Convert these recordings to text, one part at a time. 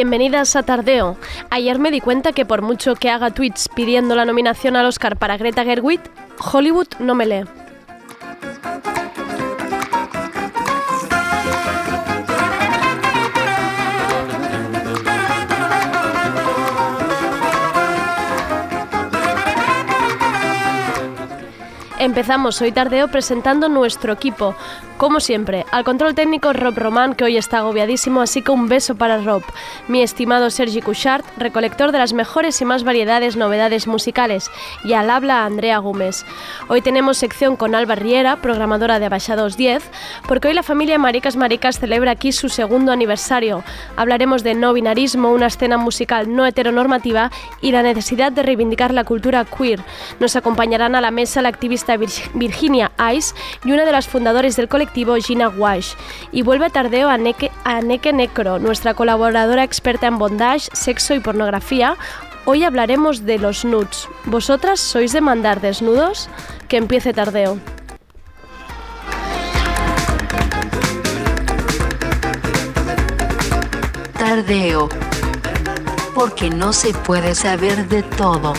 Bienvenidas a Tardeo. Ayer me di cuenta que por mucho que haga tweets pidiendo la nominación al Oscar para Greta Gerwig, Hollywood no me lee. Empezamos hoy tardeo presentando nuestro equipo. Como siempre, al control técnico Rob Román, que hoy está agobiadísimo, así que un beso para Rob. Mi estimado Sergi Couchard, recolector de las mejores y más variedades novedades musicales. Y al habla Andrea Gómez. Hoy tenemos sección con Alba Riera, programadora de Abaixados 10, porque hoy la familia Maricas Maricas celebra aquí su segundo aniversario. Hablaremos de no binarismo, una escena musical no heteronormativa y la necesidad de reivindicar la cultura queer. Nos acompañarán a la mesa la activista Virginia Ice y una de las fundadoras del colectivo Gina Wash. Y vuelve tardeo a Neke, a Neke Necro, nuestra colaboradora experta en bondage, sexo y pornografía. Hoy hablaremos de los nudes. ¿Vosotras sois de mandar desnudos? Que empiece tardeo. Tardeo. Porque no se puede saber de todo.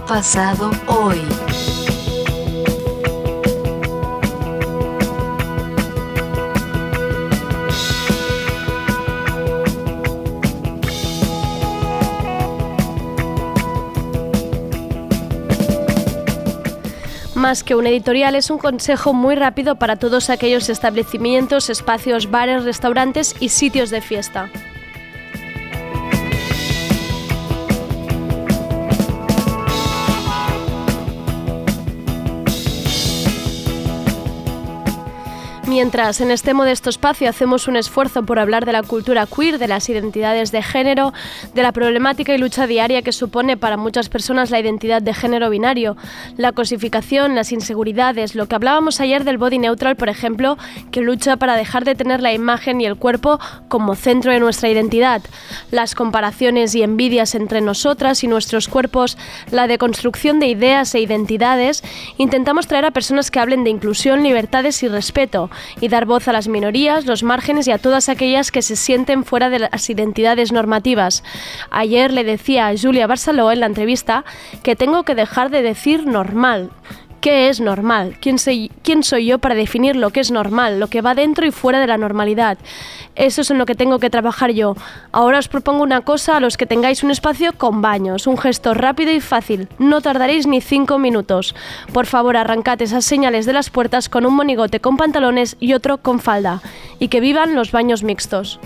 Pasado hoy? Más que un editorial es un consejo muy rápido para todos aquellos establecimientos, espacios, bares, restaurantes y sitios de fiesta. Mientras en este modesto espacio hacemos un esfuerzo por hablar de la cultura queer, de las identidades de género, de la problemática y lucha diaria que supone para muchas personas la identidad de género binario, la cosificación, las inseguridades, lo que hablábamos ayer del body neutral, por ejemplo, que lucha para dejar de tener la imagen y el cuerpo como centro de nuestra identidad, las comparaciones y envidias entre nosotras y nuestros cuerpos, la deconstrucción de ideas e identidades, intentamos traer a personas que hablen de inclusión, libertades y respeto y dar voz a las minorías, los márgenes y a todas aquellas que se sienten fuera de las identidades normativas. Ayer le decía a Julia Barceló en la entrevista que tengo que dejar de decir normal. ¿Qué es normal? ¿Quién soy, ¿Quién soy yo para definir lo que es normal, lo que va dentro y fuera de la normalidad? Eso es en lo que tengo que trabajar yo. Ahora os propongo una cosa a los que tengáis un espacio con baños, un gesto rápido y fácil. No tardaréis ni cinco minutos. Por favor, arrancad esas señales de las puertas con un monigote con pantalones y otro con falda. Y que vivan los baños mixtos.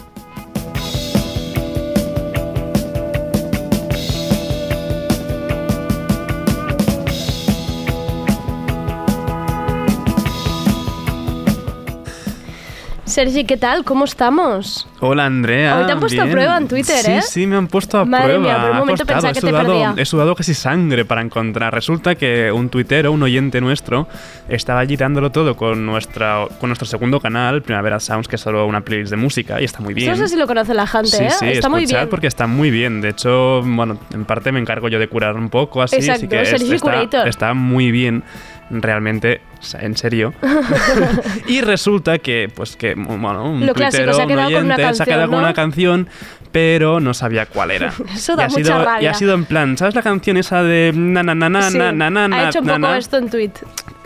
Sergi, ¿qué tal? ¿Cómo estamos? Hola Andrea. Hoy te han puesto bien. a prueba en Twitter, sí, ¿eh? Sí, me han puesto a Madre prueba. mía, por un Ha momento costado. pensaba he que te sudado, perdía. He sudado casi sangre para encontrar. Resulta que un tuitero, un oyente nuestro, estaba allí dándolo todo con, nuestra, con nuestro segundo canal, Primavera Sounds, que es solo una playlist de música, y está muy bien. Eso no sé si lo conoce la gente, Sí, ¿eh? sí, Está muy bien. porque está muy bien. De hecho, bueno, en parte me encargo yo de curar un poco así, así Exacto, que es- está, está muy bien. Realmente, o sea, en serio. y resulta que, pues que, bueno, un Lo clásico, tuitero, se ha un quedado con una oyente, se ha quedado canción, con ¿no? una canción, pero no sabía cuál era. Eso da y ha mucha sido, Y ha sido en plan, ¿sabes la canción esa de na na na na Sí, na na na ha hecho un na, poco na? esto en tweet.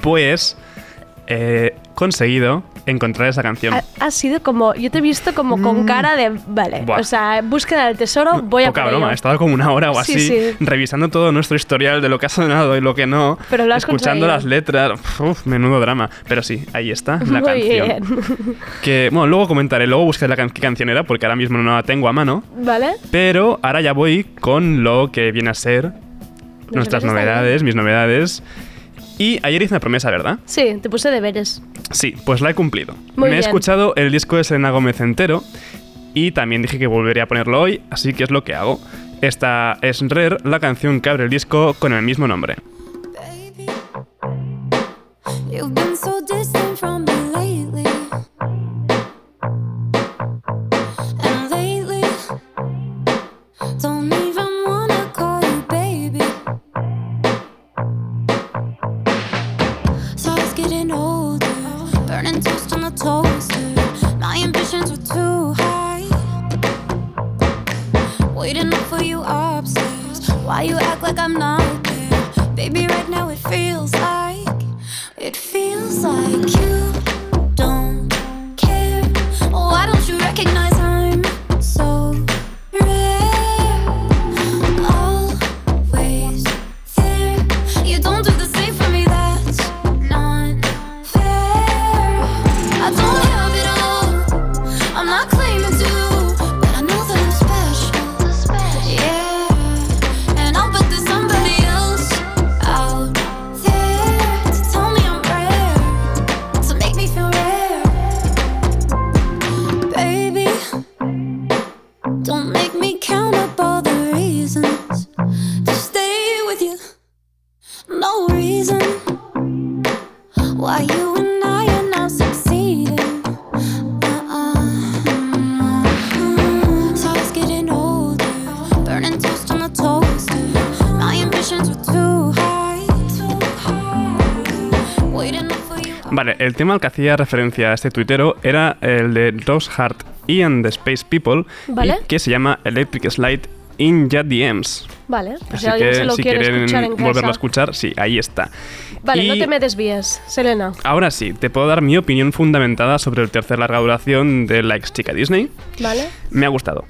Pues he conseguido encontrar esa canción. Ha, ha sido como, yo te he visto como con cara de, vale, Mm. Buah. o sea, búsqueda del tesoro, voy a Poca broma, he estado como una hora o Sí, así sí. revisando todo nuestro historial de lo que ha sonado y lo que no, Pero lo has escuchando conseguido. las letras, Uf, menudo drama. Pero sí, ahí está la Muy canción. bien. Que, bueno, luego comentaré, luego buscaré la can- qué canción era porque ahora mismo no la tengo a mano. ¿Vale? Pero ahora ya voy con lo que viene a ser nuestras novedades, mis novedades. Y ayer hice una promesa, ¿verdad? Sí, te puse deberes. Sí, pues la he cumplido. Muy Me he escuchado el disco de Selena Gómez entero y también dije que volvería a ponerlo hoy, así que es lo que hago. Esta es Rare, la canción que abre el disco con el mismo nombre. Tema al que hacía referencia a este tuitero era el de Rose Hart y and the Space People, Vale. y que se llama Electric Slide in Ya DMs. Vale, pues Así si alguien que se lo si quiere quieren escuchar en casa. volverlo a escuchar, sí, ahí está. Vale, no te me desvíes, Selena. Ahora sí, te puedo dar mi opinión fundamentada sobre el tercer larga duración de la ex chica Disney. ¿Vale? Me ha gustado.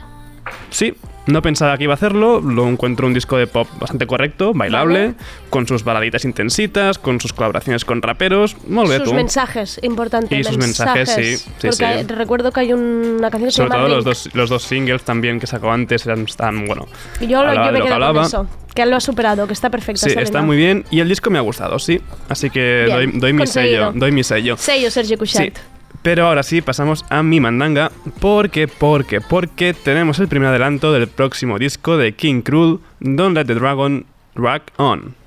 Sí, no pensaba que iba a hacerlo, lo encuentro un disco de pop bastante correcto, bailable, Vale. con sus baladitas intensitas, con sus colaboraciones con raperos. Bé, Sus tú. mensajes, importante. Y sus mensajes, sí, sí, Porque sí. hay- recuerdo que hay una canción que Sobre llama todo los dos, los dos singles también que sacó antes eran tan, bueno. Y yo, lo- yo me lo que con eso. Que él lo ha superado, que está perfecto. Sí, está muy bien y el disco me ha gustado, sí. Así que Bien, doy, doy mi conseguido. sello, doy mi sello. Sello Sergi Sí, Cuixart. Pero ahora sí pasamos a mi mandanga. Porque, porque, porque tenemos el primer adelanto del próximo disco de King Cruel, Don't Let the Dragon Rock On.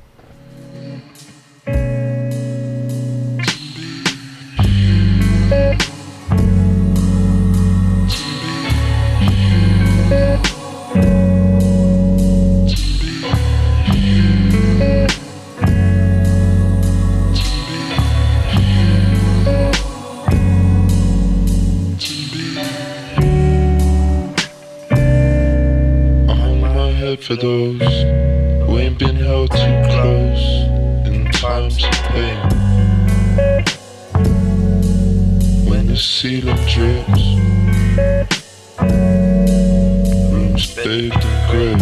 Head for those who ain't been held too close in times of pain. When the ceiling drips, rooms bathed in grey.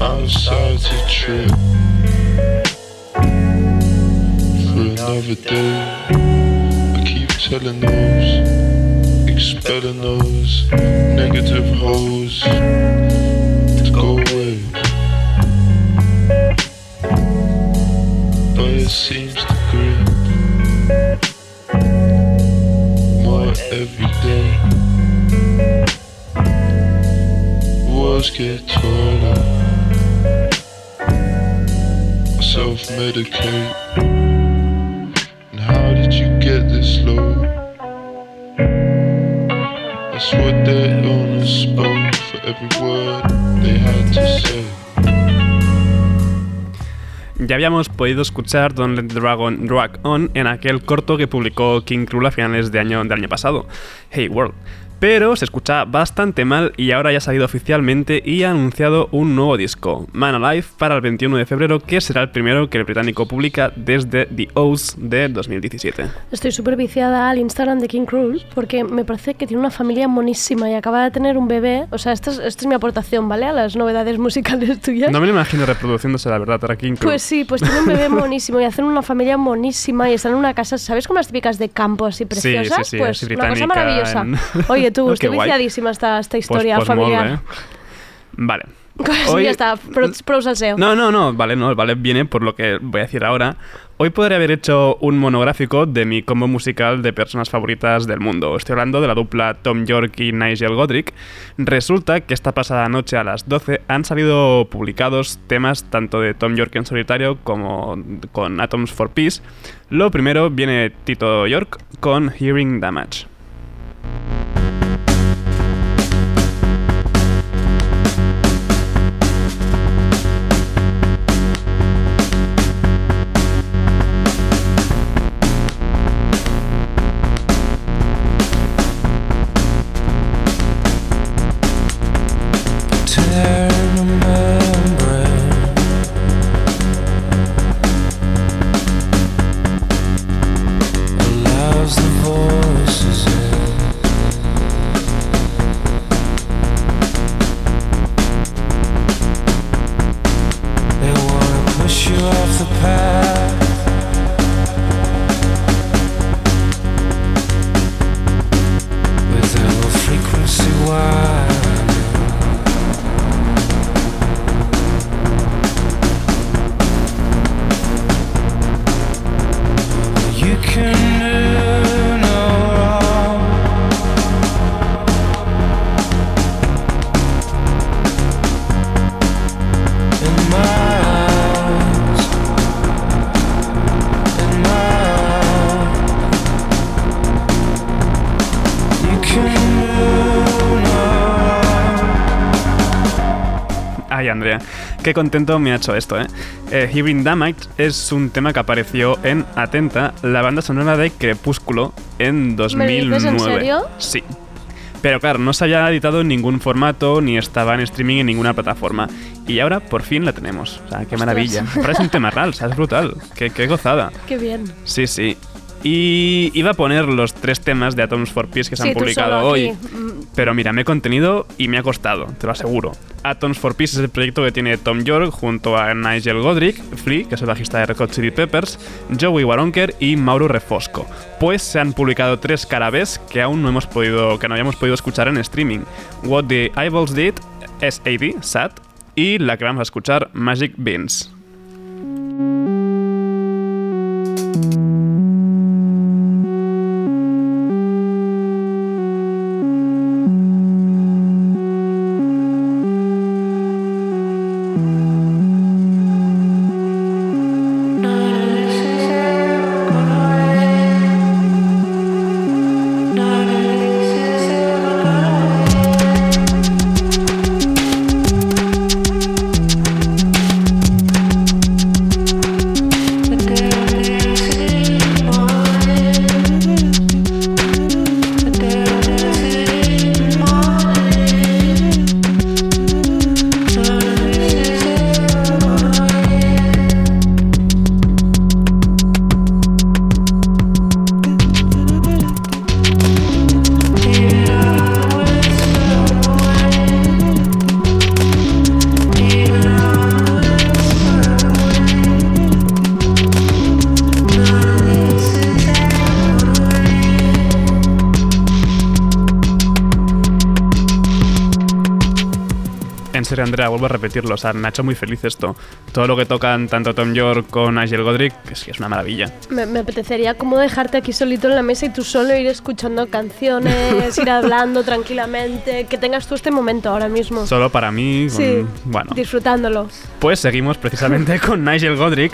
Outside to trip for another day. I keep telling those expelling those negative hoes to go away. But it seems to grip more every day. Walls get taller. Self medicate. And how did you get this low? Ya habíamos podido escuchar Don't Let the Dragon Rock On en aquel corto que publicó King Cruel a finales de año, del año pasado, Hey World. Pero se escucha bastante mal y ahora ya ha salido oficialmente y ha anunciado un nuevo disco, Man Alive, para el 21 de febrero, que será el primero que el británico publica desde The O's de 2017. Estoy súper viciada al Instagram de King Cruel porque me parece que tiene una familia monísima y acaba de tener un bebé. O sea, esta es, esta es mi aportación, ¿vale? A las novedades musicales tuyas. No me lo imagino reproduciéndose, la verdad, ahora King Cruel. Pues sí, pues tiene un bebé monísimo y hacen una familia monísima y están en una casa, ¿sabes como las típicas de campo así preciosas? sí, pues así una cosa maravillosa. en- Oye, guay. viciadísima esta, esta Pues- historia pues molt familiar. bé. Vale. Hoy- ya está, SEO. No, no, no, vale, no, vale, viene por lo que voy a decir ahora. Hoy podría haber hecho un monográfico de mi combo musical de personas favoritas del mundo. Estoy hablando de la dupla Tom York y Nigel Godrich. Resulta que esta pasada noche a las 12 han salido publicados temas tanto de Tom York en solitario como con Atoms for Peace. Lo primero viene Tito York con Hearing Damage. Qué contento me ha hecho esto, ¿eh? eh Hearing Damage es un tema que apareció en Atenta, la banda sonora de Crepúsculo, en 2009. dices en serio? Sí. Pero claro, no se había editado en ningún formato ni estaba en streaming en ninguna plataforma. Y ahora por fin la tenemos. O sea, qué maravilla. Ahora es un tema real, o sea, es brutal. Qué, qué gozada. Qué bien. Sí, sí. Y iba a poner los tres temas de Atoms for Peace que se Sí, han publicado hoy. Mm, Pero mira, me he contenido y me ha costado, te lo aseguro. Atoms for Peace es el proyecto que tiene Tom York junto a Nigel Godrich, Flea, que es el bajista de Red Hot Chili Peppers, Joey Waronker y Mauro Refosco. Pues se han publicado tres carabes que aún no hemos podido, que no habíamos podido escuchar en streaming. What the Eyeballs Did, SAD, SAT, y la que vamos a escuchar, Magic Beans. Andrea, vuelvo a repetirlo. O sea, me ha hecho muy feliz esto. Todo lo que tocan tanto Tom York con Nigel Godrich es que es una maravilla. Me, me apetecería como dejarte aquí solito en la mesa y tú solo ir escuchando canciones, ir hablando tranquilamente, que tengas tú este momento ahora mismo. Solo para mí, con- sí, bueno. disfrutándolo. Pues seguimos precisamente con Nigel Godrich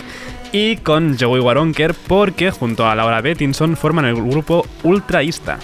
y con Joey Waronker porque junto a Laura Bettinson forman el grupo Ultraísta.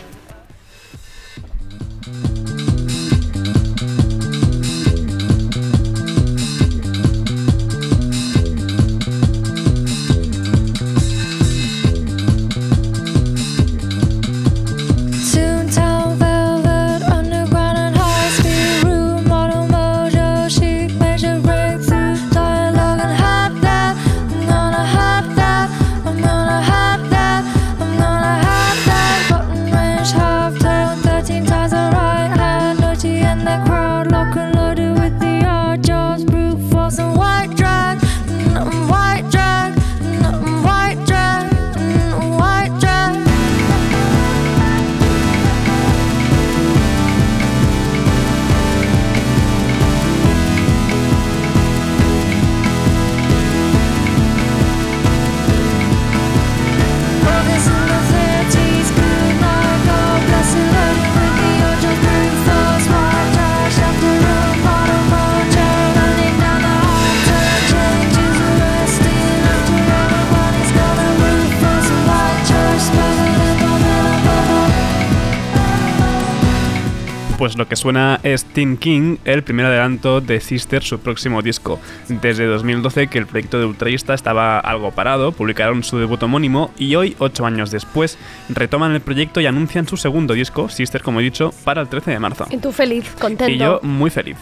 Suena es Teen King, el primer adelanto de Sister, su próximo disco. Desde 2012 que el proyecto de Ultraísta estaba algo parado, publicaron su debut homónimo y hoy, ocho años después, retoman el proyecto y anuncian su segundo disco, Sister, como he dicho, para el 13 de marzo. Y tú feliz, contento. Y yo muy feliz.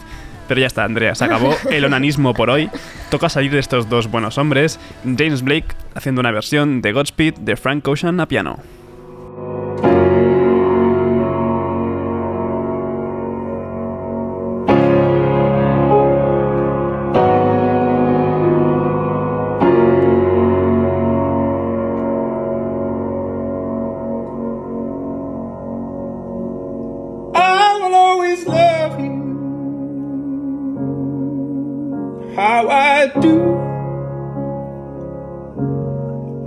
Pero ya está, Andrea, se acabó el onanismo por hoy. Toca salir de estos dos buenos hombres. James Blake haciendo una versión de Godspeed de Frank Ocean a piano.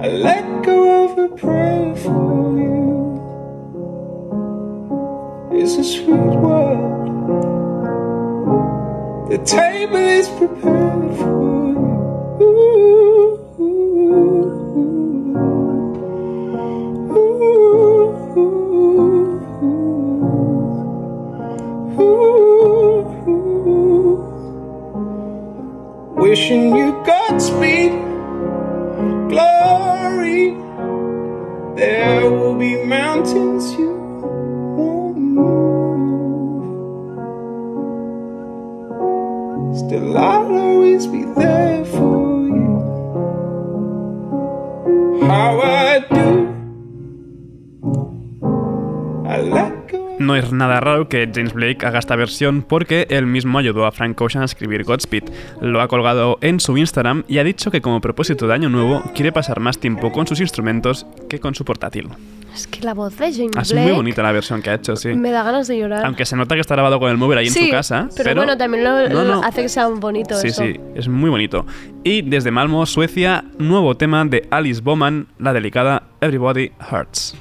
I let go of a prayer for you. It's a sweet world. The table is prepared for you. No es nada raro que James Blake haga esta versión porque él mismo ayudó a Frank Ocean a escribir Godspeed. Lo ha colgado en su Instagram y ha dicho que como propósito de año nuevo quiere pasar más tiempo con sus instrumentos que con su portátil. Es que la voz de James Es Blake muy bonita la versión que ha hecho, sí. me da ganas de llorar. Aunque se nota que está grabado con el móvil ahí sí, en su casa. pero, bueno, también lo, No, lo no. hace que sea bonito Sí, eso. sí, es muy bonito. Y desde Malmo, Suecia, nuevo tema de Alice Bowman, la delicada Everybody Hurts.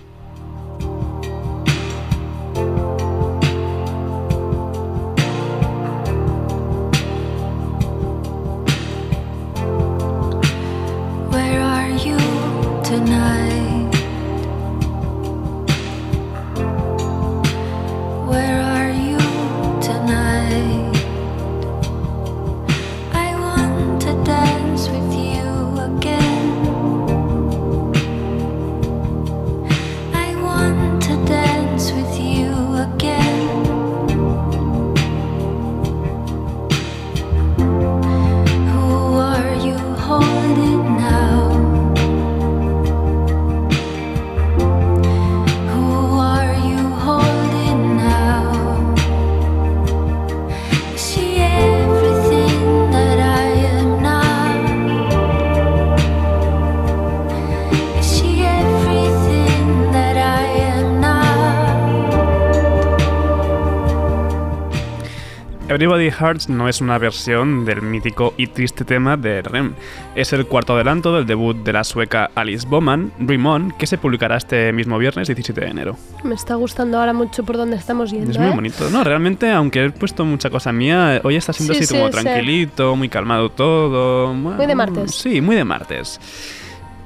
Hurts no es una versión del mítico y triste tema de Rem. Es el cuarto adelanto del debut de la sueca Alice Bowman, Dream On, que se publicará este mismo viernes 17 de enero. Me está gustando ahora mucho por donde estamos yendo. Es muy ¿eh? bonito. No, realmente, aunque he puesto mucha cosa mía, hoy está siendo Sí, así como sí, tranquilito, muy calmado todo. Muy de martes. Sí, muy de martes.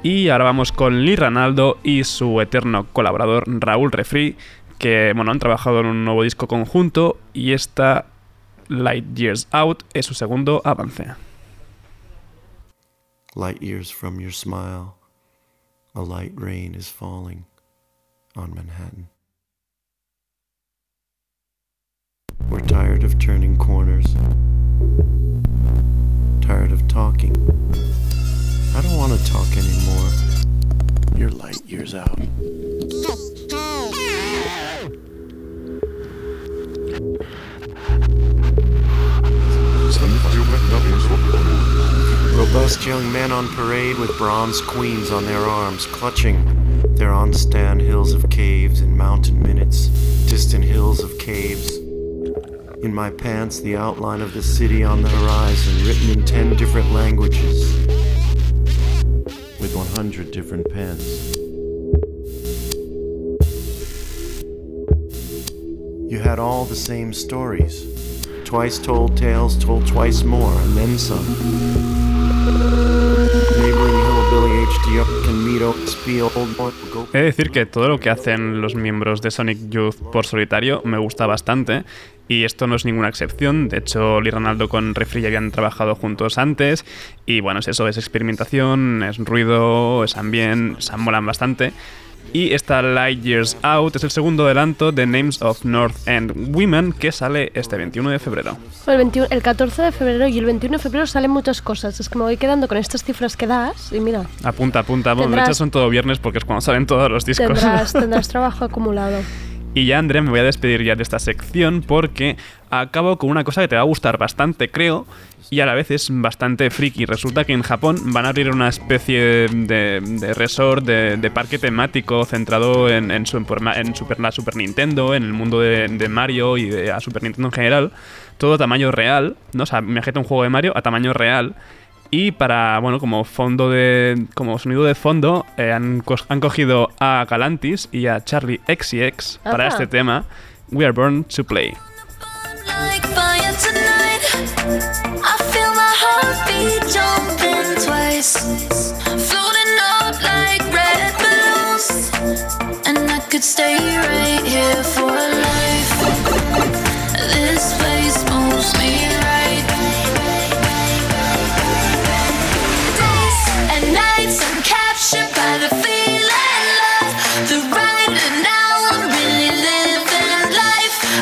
Y ahora vamos con Lee Ranaldo y su eterno colaborador Raúl Refri, que bueno, han trabajado en un nuevo disco conjunto y esta Light Years Out es su segundo avance. Light years from your smile, a light rain is falling on Manhattan. We're tired of turning corners, tired of talking. I don't want to talk anymore. You're light years out. Robust young men on parade with bronze queens on their arms, clutching their on stand hills of caves and mountain minutes, distant hills of caves. In my pants, the outline of the city on the horizon, written in ten different languages, with 100 different pens. You had all the same stories. Twice told tales, told twice more, and then some. He de decir que todo lo que hacen los miembros de Sonic Youth por solitario me gusta bastante. Y esto no es ninguna excepción. De hecho, Lee Ronaldo con Refri ya habían trabajado juntos antes. Y bueno, es eso, es experimentación, es ruido, es ambiente, se molan bastante. Y esta Light Years Out es el segundo adelanto de Names of North End Women que sale este 21 de febrero. El, 21 el 14 de febrero y el 21 de febrero salen muchas cosas. Es que me voy quedando con estas cifras que das y mira, Apunta, apunta. Bueno, de hecho son todo viernes porque es cuando salen todos los discos. tendrás, tendrás trabajo acumulado. Y ya, Andrea, me voy a despedir ya de esta sección porque acabo con una cosa que te va a gustar bastante, creo, y a la vez es bastante friki. Resulta que en Japón van a abrir una especie de, resort, de, parque temático centrado en, en, su- en Super, Super Nintendo, en el mundo de, Mario y de la Super Nintendo en general. Todo a tamaño real, ¿no? O sea, imagínate un juego de Mario a tamaño real. Y para, bueno, como fondo de. como sonido de fondo, eh, han, cos- han cogido a Galantis y a Charlie XCX para este tema, We Are Born to Play. and I could stay right here for life.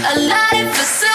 A life a super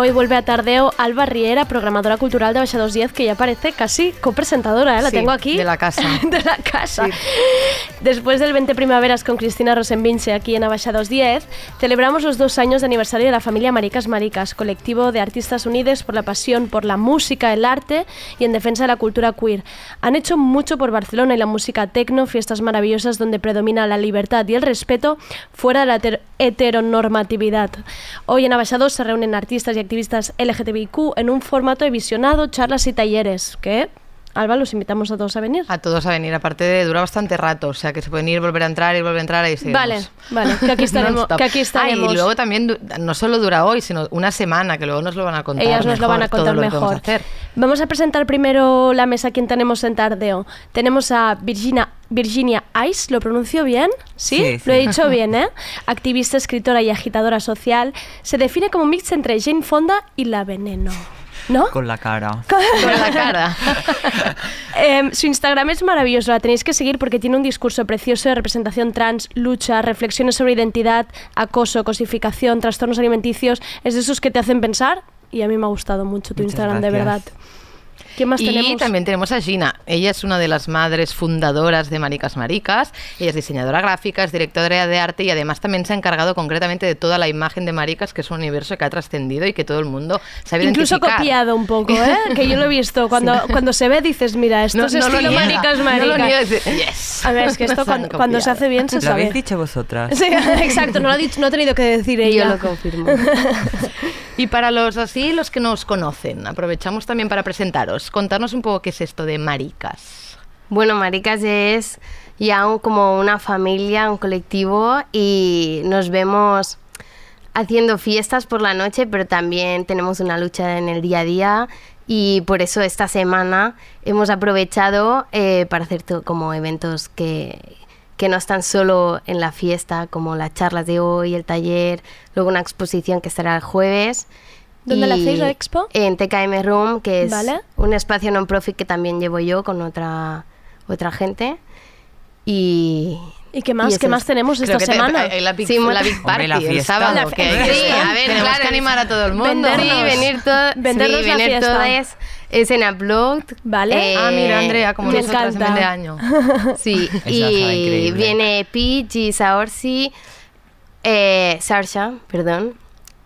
Hoy vuelve a Tardeo Alba Riera, programadora cultural de Baixa 210, que ya parece casi copresentadora, ¿eh? la Sí, tengo aquí. de la casa. de la casa. Después del 20 Primaveras con Cristina Rosenvinche aquí en Abaixa 210, celebramos los dos años de aniversario de la familia Maricas Maricas, colectivo de artistas unidos por la pasión por la música, el arte y en defensa de la cultura queer. Han hecho mucho por Barcelona y la música tecno, fiestas maravillosas donde predomina la libertad y el respeto fuera de la heter- heteronormatividad. Hoy en Abaixa 2 se reúnen artistas y activistas LGTBIQ en un formato de visionado, charlas y talleres, que, Alba, los invitamos a todos a venir. A todos a venir, aparte de dura bastante rato, o sea que se pueden ir, volver a entrar y volver a entrar ahí seguimos. Vale, vale, que aquí estaremos- que aquí estaremos. Ah, y luego también no solo dura hoy, sino una semana, que luego nos lo van a contar. Ellas nos lo van a todo contar lo que vamos a mejor. hacer. Vamos a presentar primero la mesa. ¿Quién tenemos en Tardeo? Tenemos a Virginia, Virginia Ice, ¿lo pronuncio bien? ¿Sí? Sí, sí. Lo he dicho bien, ¿eh? Activista, escritora y agitadora social. Se define como un mix entre Jane Fonda y La Veneno. ¿No? Con la cara. Con la cara. Em, su Instagram es maravilloso, la tenéis que seguir porque tiene un discurso precioso de representación trans, lucha, reflexiones sobre identidad, acoso, cosificación, trastornos alimenticios. Es de esos que te hacen pensar y a mí me ha gustado mucho tu Muchas Instagram, de verdad. ¿Quién más y tenemos? también tenemos a Gina. Ella es una de las madres fundadoras de Maricas Maricas. Ella es diseñadora gráfica, es directora de arte y además también se ha encargado concretamente de toda la imagen de Maricas, que es un universo que ha trascendido y que todo el mundo sabe Incluso identificar. copiado un poco, ¿eh? Que yo lo he visto. Cuando, cuando se ve dices, mira, esto No- es no lo estilo maricas no lo maricas. dice, yes. A ver, es que esto cuando, cuando se hace bien se Lo habéis sabe. dicho vosotras. Sí, exacto, no lo ha, dicho, no ha tenido que decir ella. Yo lo confirmo. Y para los así, los que nos conocen, aprovechamos también para presentaros. Contarnos un poco qué es esto de Maricas. Bueno, Maricas es ya un- como una familia, un colectivo y nos vemos haciendo fiestas por la noche, pero también tenemos una lucha en el día a día y por eso esta semana hemos aprovechado eh, para hacer como eventos que, que no están solo en la fiesta, como las charlas de hoy, el taller, luego una exposición que estará el jueves. ¿Dónde la hacéis la expo? En TKM Room, que es Vale. un espacio non-profit que también llevo yo con otra, otra gente. Y... ¿Y qué más? y ¿Qué más tenemos esta te- semana? la Big, Sí, la Big Hombre, la Party el fiesta. sábado. La que hay fiesta. que- Sí, a ver, tenemos claro, que animar a todo el mundo. vendernos. Sí, venir, todo, Vendernos sí, la venir fiesta. todas. Es en Upload. Vale. Ah, mira, Andrea, como nosotras encanta. de año. Sí, y viene Peach Saorsi, eh, Sarsha, perdón.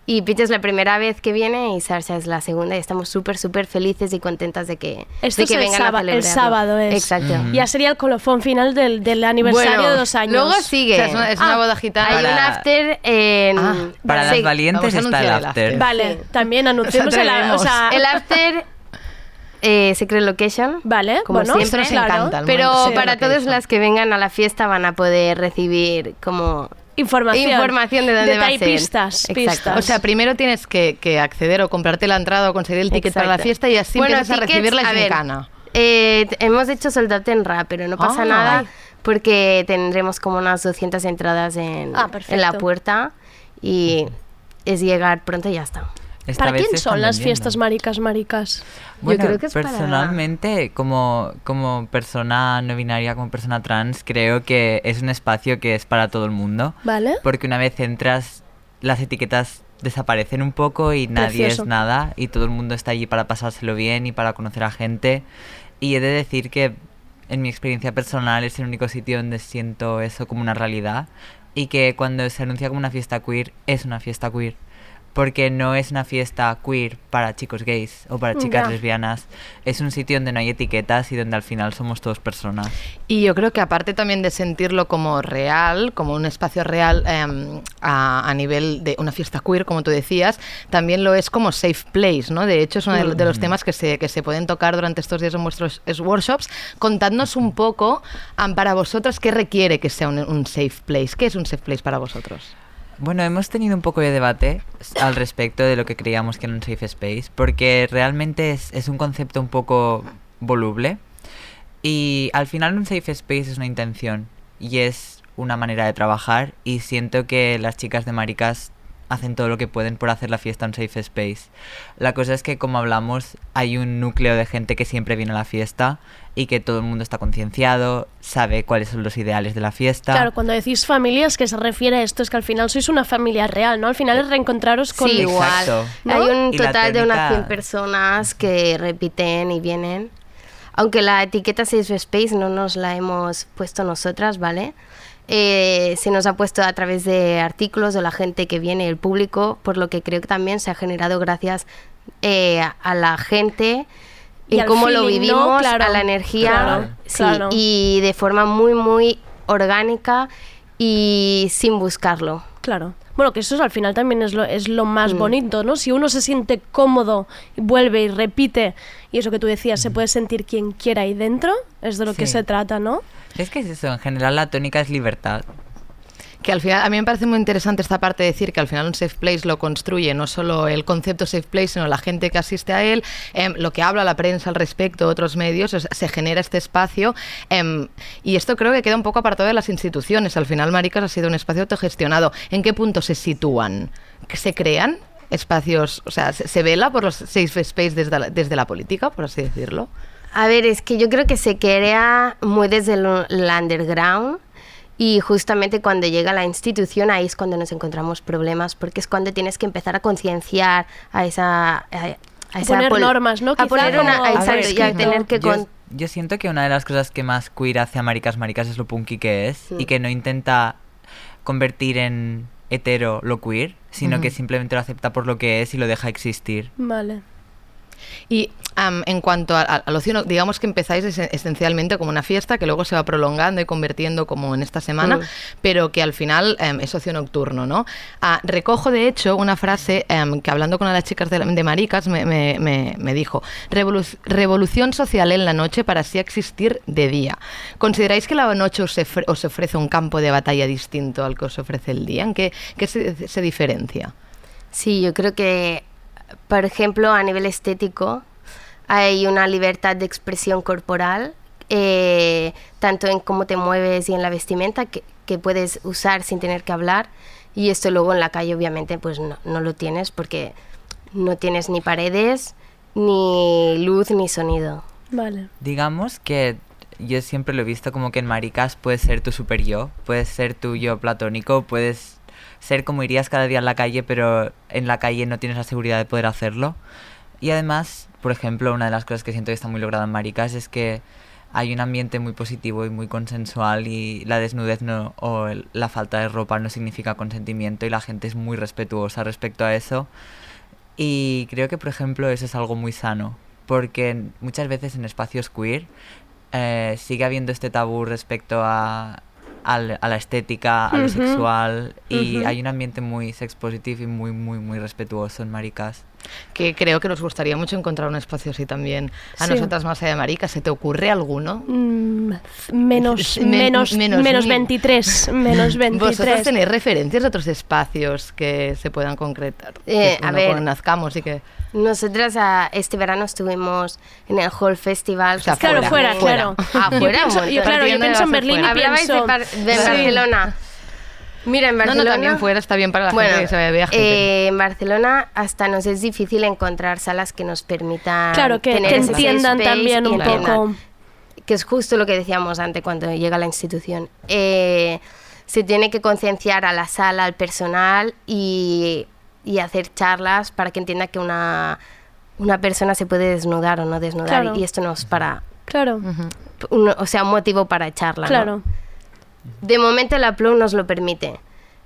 Y Peach es la primera vez que viene y Sarsha es la segunda y estamos súper, súper felices y contentas de que, Esto de que es el, vengan a el celebrarlo. sábado. Es. Exacto. Ya sería el colofón final del, del aniversario Bueno, de dos años. luego sigue. O sea, es una, es una Ah, boda gitana. Hay un after en... Ah, Para Sí, las valientes a está el after. after. Vale, también anunciamos el, o atrevemos. sea, El after, eh, Secret Location. Vale, como bueno, siempre. Nos encanta. Pero para todas las que vengan a la fiesta van a poder recibir como información. información de dónde va a ser. pistas, pistas. O sea, primero tienes que, que acceder o comprarte la entrada o conseguir el ticket para la fiesta y así Bueno, empiezas a tickets, recibir la a gincana. Eh, hemos hecho sold out en rap, pero no pasa Ah. nada Ay. porque tendremos como unas 200 entradas en, Ah, en la puerta y es llegar pronto y ya está. Esta ¿Para quién son las fiestas maricas maricas? Bueno, creo que es para- personalmente, como, como persona no binaria, como persona trans, creo que es un espacio que es para todo el mundo. ¿Vale? Porque una vez entras, las etiquetas desaparecen un poco y nadie Precioso. es nada y todo el mundo está allí para pasárselo bien y para conocer a gente. Y he de decir que en mi experiencia personal es el único sitio donde siento eso como una realidad y que cuando se anuncia como una fiesta queer es una fiesta queer. Porque no es una fiesta queer para chicos gays o para chicas Ya. lesbianas. Es un sitio donde no hay etiquetas y donde al final somos todos personas. Y yo creo que aparte también de sentirlo como real, como un espacio real em, a, a nivel de una fiesta queer, como tú decías, también lo es como safe place, ¿no? De hecho, es uno de, de los temas que se, que se pueden tocar durante estos días en vuestros es- workshops. Contadnos un poco, am, para vosotras, qué requiere que sea un, un safe place. ¿Qué es un safe place para vosotros? Bueno, hemos tenido un poco de debate al respecto de lo que creíamos que era un safe space, porque realmente es, es un concepto un poco voluble y al final un safe space es una intención y es una manera de trabajar y siento que las chicas de Maricas hacen todo lo que pueden por hacer la fiesta un safe space. La cosa es que como hablamos hay un núcleo de gente que siempre viene a la fiesta y que todo el mundo está concienciado, sabe cuáles son los ideales de la fiesta. Claro, cuando decís familias, que se refiere a esto, es que al final sois una familia real, ¿no? Al final es reencontraros con... Sí, igual. ¿No? Hay un total de unas técnica- 100 personas que repiten y vienen. Aunque la etiqueta Safe Space no nos la hemos puesto nosotras, ¿vale? Eh, se nos ha puesto a través de artículos de la gente que viene, el público, por lo que creo que también se ha generado gracias eh, a la gente Y en cómo lo ¿no? vivimos, Claro, a la energía, claro, sí, claro. y de forma muy, muy orgánica y sin buscarlo. Claro. Bueno, que eso es, al final también es lo, es lo más Mm. bonito, ¿no? Si uno se siente cómodo, y vuelve y repite, y eso que tú decías, se puede sentir quien quiera ahí dentro, es de lo que se trata, ¿no? Es que es eso, en general la tónica es libertad. Que al final, a mí me parece muy interesante esta parte de decir que al final un safe place lo construye no solo el concepto safe place, sino la gente que asiste a él, em, lo que habla la prensa al respecto, otros medios, se genera este espacio. em, y esto creo que queda un poco apartado de las instituciones. Al final, Maricas ha sido un espacio autogestionado. ¿En qué punto se sitúan? ¿Que ¿Se crean espacios? O sea, ¿se, se vela por los safe space desde la, desde la política, por así decirlo? A ver, es que yo creo que se crea muy desde el underground y justamente cuando llega la institución ahí es cuando nos encontramos problemas porque es cuando tienes que empezar a concienciar a esa, a, a esa Poner normas, ¿no? A Quizá poner una, como- exacto, A ver, y a tener no. que Yo, yo siento que una de las cosas que más queer hace a Maricas Maricas es lo punky que es y que no intenta convertir en hetero lo queer, sino que simplemente lo acepta por lo que es y lo deja existir. Vale. Y am, en cuanto al ocio, digamos que empezáis es- esencialmente como una fiesta que luego se va prolongando y convirtiendo como en esta semana, Mm. pero que al final em, es ocio nocturno, ¿no? Ah, recojo de hecho una frase em, que hablando con una de las chicas de, Maricas me, me- me- me dijo, "Revolu- revolución social en la noche para así existir de día. ¿Consideráis que la noche os, ofre- os ofrece un campo de batalla distinto al que os ofrece el día? ¿En qué, qué se- se diferencia? Sí, yo creo que, por ejemplo, a nivel estético, hay una libertad de expresión corporal, eh, tanto en cómo te mueves y en la vestimenta, que, que puedes usar sin tener que hablar. Y esto luego en la calle, obviamente, pues no, no lo tienes porque no tienes ni paredes, ni luz, ni sonido. Vale. Digamos que yo siempre lo he visto como que en Maricas puedes ser tu super yo, puedes ser tu yo platónico, puedes ser como irías cada día en la calle, pero en la calle no tienes la seguridad de poder hacerlo. Y además, por ejemplo, una de las cosas que siento que está muy lograda en Maricas es que hay un ambiente muy positivo y muy consensual y la desnudez no, o la falta de ropa no significa consentimiento y la gente es muy respetuosa respecto a eso. Y creo que, por ejemplo, eso es algo muy sano, porque muchas veces en espacios queer eh, sigue habiendo este tabú respecto a, al- a la estética, a lo Ujú. sexual, y Ujú. hay un ambiente muy sex positive y muy, muy, muy respetuoso en Maricas. que creo que nos gustaría mucho encontrar un espacio así también a Sí. nosotras más allá de Marica. ¿Se te ocurre alguno? Mm, menos, Men- menos, menos menos, mil. 23. Menos 23. ¿Vosotros tenéis referencias de otros espacios que se puedan concretar? Eh, que a ver. cuando nazcamos y que... Nosotras ah, este verano estuvimos en el Hall Festival. O sea, Claro, fuera, claro. Ah, Yo fuera. pienso- un yo, claro, yo Partiendo de pienso en Berlín y fuera. Hablabais de, pienso... Bar- de Sí. Barcelona. Mira, en No, Barcelona... no, también fuera está bien para la bueno, gente que se vaya de viaje. eh, en Barcelona hasta nos es difícil encontrar salas que nos permitan Claro, que- tener que entiendan también un entiendan. poco. Que es justo lo que decíamos antes cuando llega la institución. Eh, se tiene que concienciar a la sala, al personal y, y hacer charlas para que entienda que una, una persona se puede desnudar o no desnudar Claro. y esto no es para... Claro, un- o sea, un motivo para echarla. ¿no? claro. De momento la PLU nos lo permite.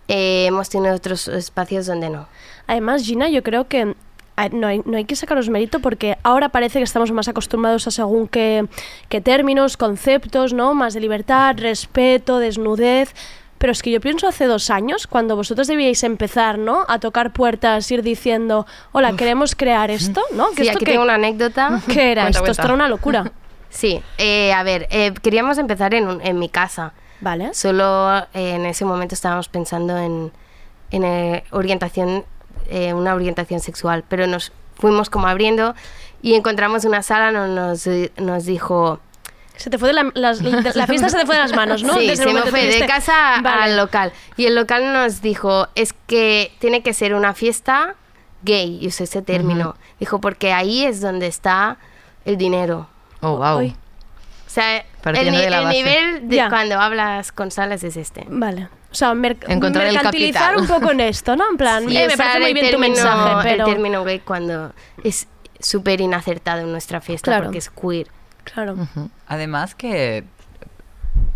Eh, hemos tenido otros espacios donde no. Además, Gina, yo creo que a- no hay, no hay que sacaros mérito porque ahora parece que estamos más acostumbrados a según qué, qué términos, conceptos, ¿no? Más de libertad, respeto, desnudez. Pero es que yo pienso hace dos años, cuando vosotros debíais empezar, ¿no? A tocar puertas, ir diciendo, hola, queremos crear esto, ¿no? Sí, esto aquí qué- tengo una anécdota. ¿Qué era Cuenta, esto? cuenta. Esto era una locura. Sí, eh, a ver, eh, queríamos empezar en, un- en mi casa. Vale. Solo eh, en ese momento estábamos pensando en, en eh, orientación, eh, una orientación sexual, pero nos fuimos como abriendo y encontramos una sala, no- nos, nos dijo... Se te fue de la, las- de- la fiesta se te fue de las manos, ¿no? Sí, Desde el se me fue de casa vale. al local. Y el local nos dijo, es que tiene que ser una fiesta gay, y usé ese término. Dijo, porque ahí es donde está el dinero. Oh, wow. Uy. O sea, el, Partiendo ni- de la el base. nivel de Ya. cuando hablas con salas es este. Vale. O sea, mer- Encontrar el mercantilizar capital. un poco en esto, ¿no? En plan, Y eh, me parece muy el bien tu término- mensaje, pero... El término gay cuando es súper inacertado en nuestra fiesta Claro. porque es queer. Claro. Además que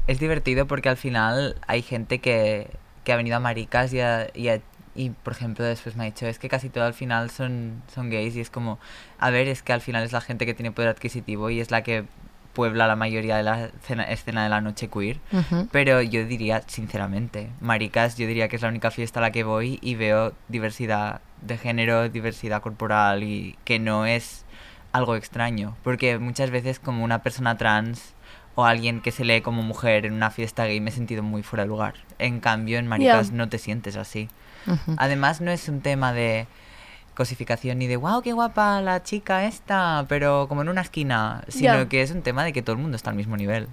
es divertido porque al final hay gente que, que ha venido a Maricas y, ha- y, ha- y, por ejemplo después me ha dicho es que casi todo al final son, son gays y es como, a ver, es que al final es la gente que tiene poder adquisitivo y es la que puebla la mayoría de la escena, escena de la noche queer. Pero yo diría, sinceramente, Maricas yo diría que es la única fiesta a la que voy y veo diversidad de género, diversidad corporal y que no es algo extraño. Porque muchas veces como una persona trans o alguien que se lee como mujer en una fiesta gay me he sentido muy fuera de lugar. En cambio, en Maricas no te sientes así. Además, no es un tema de cosificación ni de wow, qué guapa la chica esta, pero como en una esquina, sino que es un tema de que todo el mundo está al mismo nivel.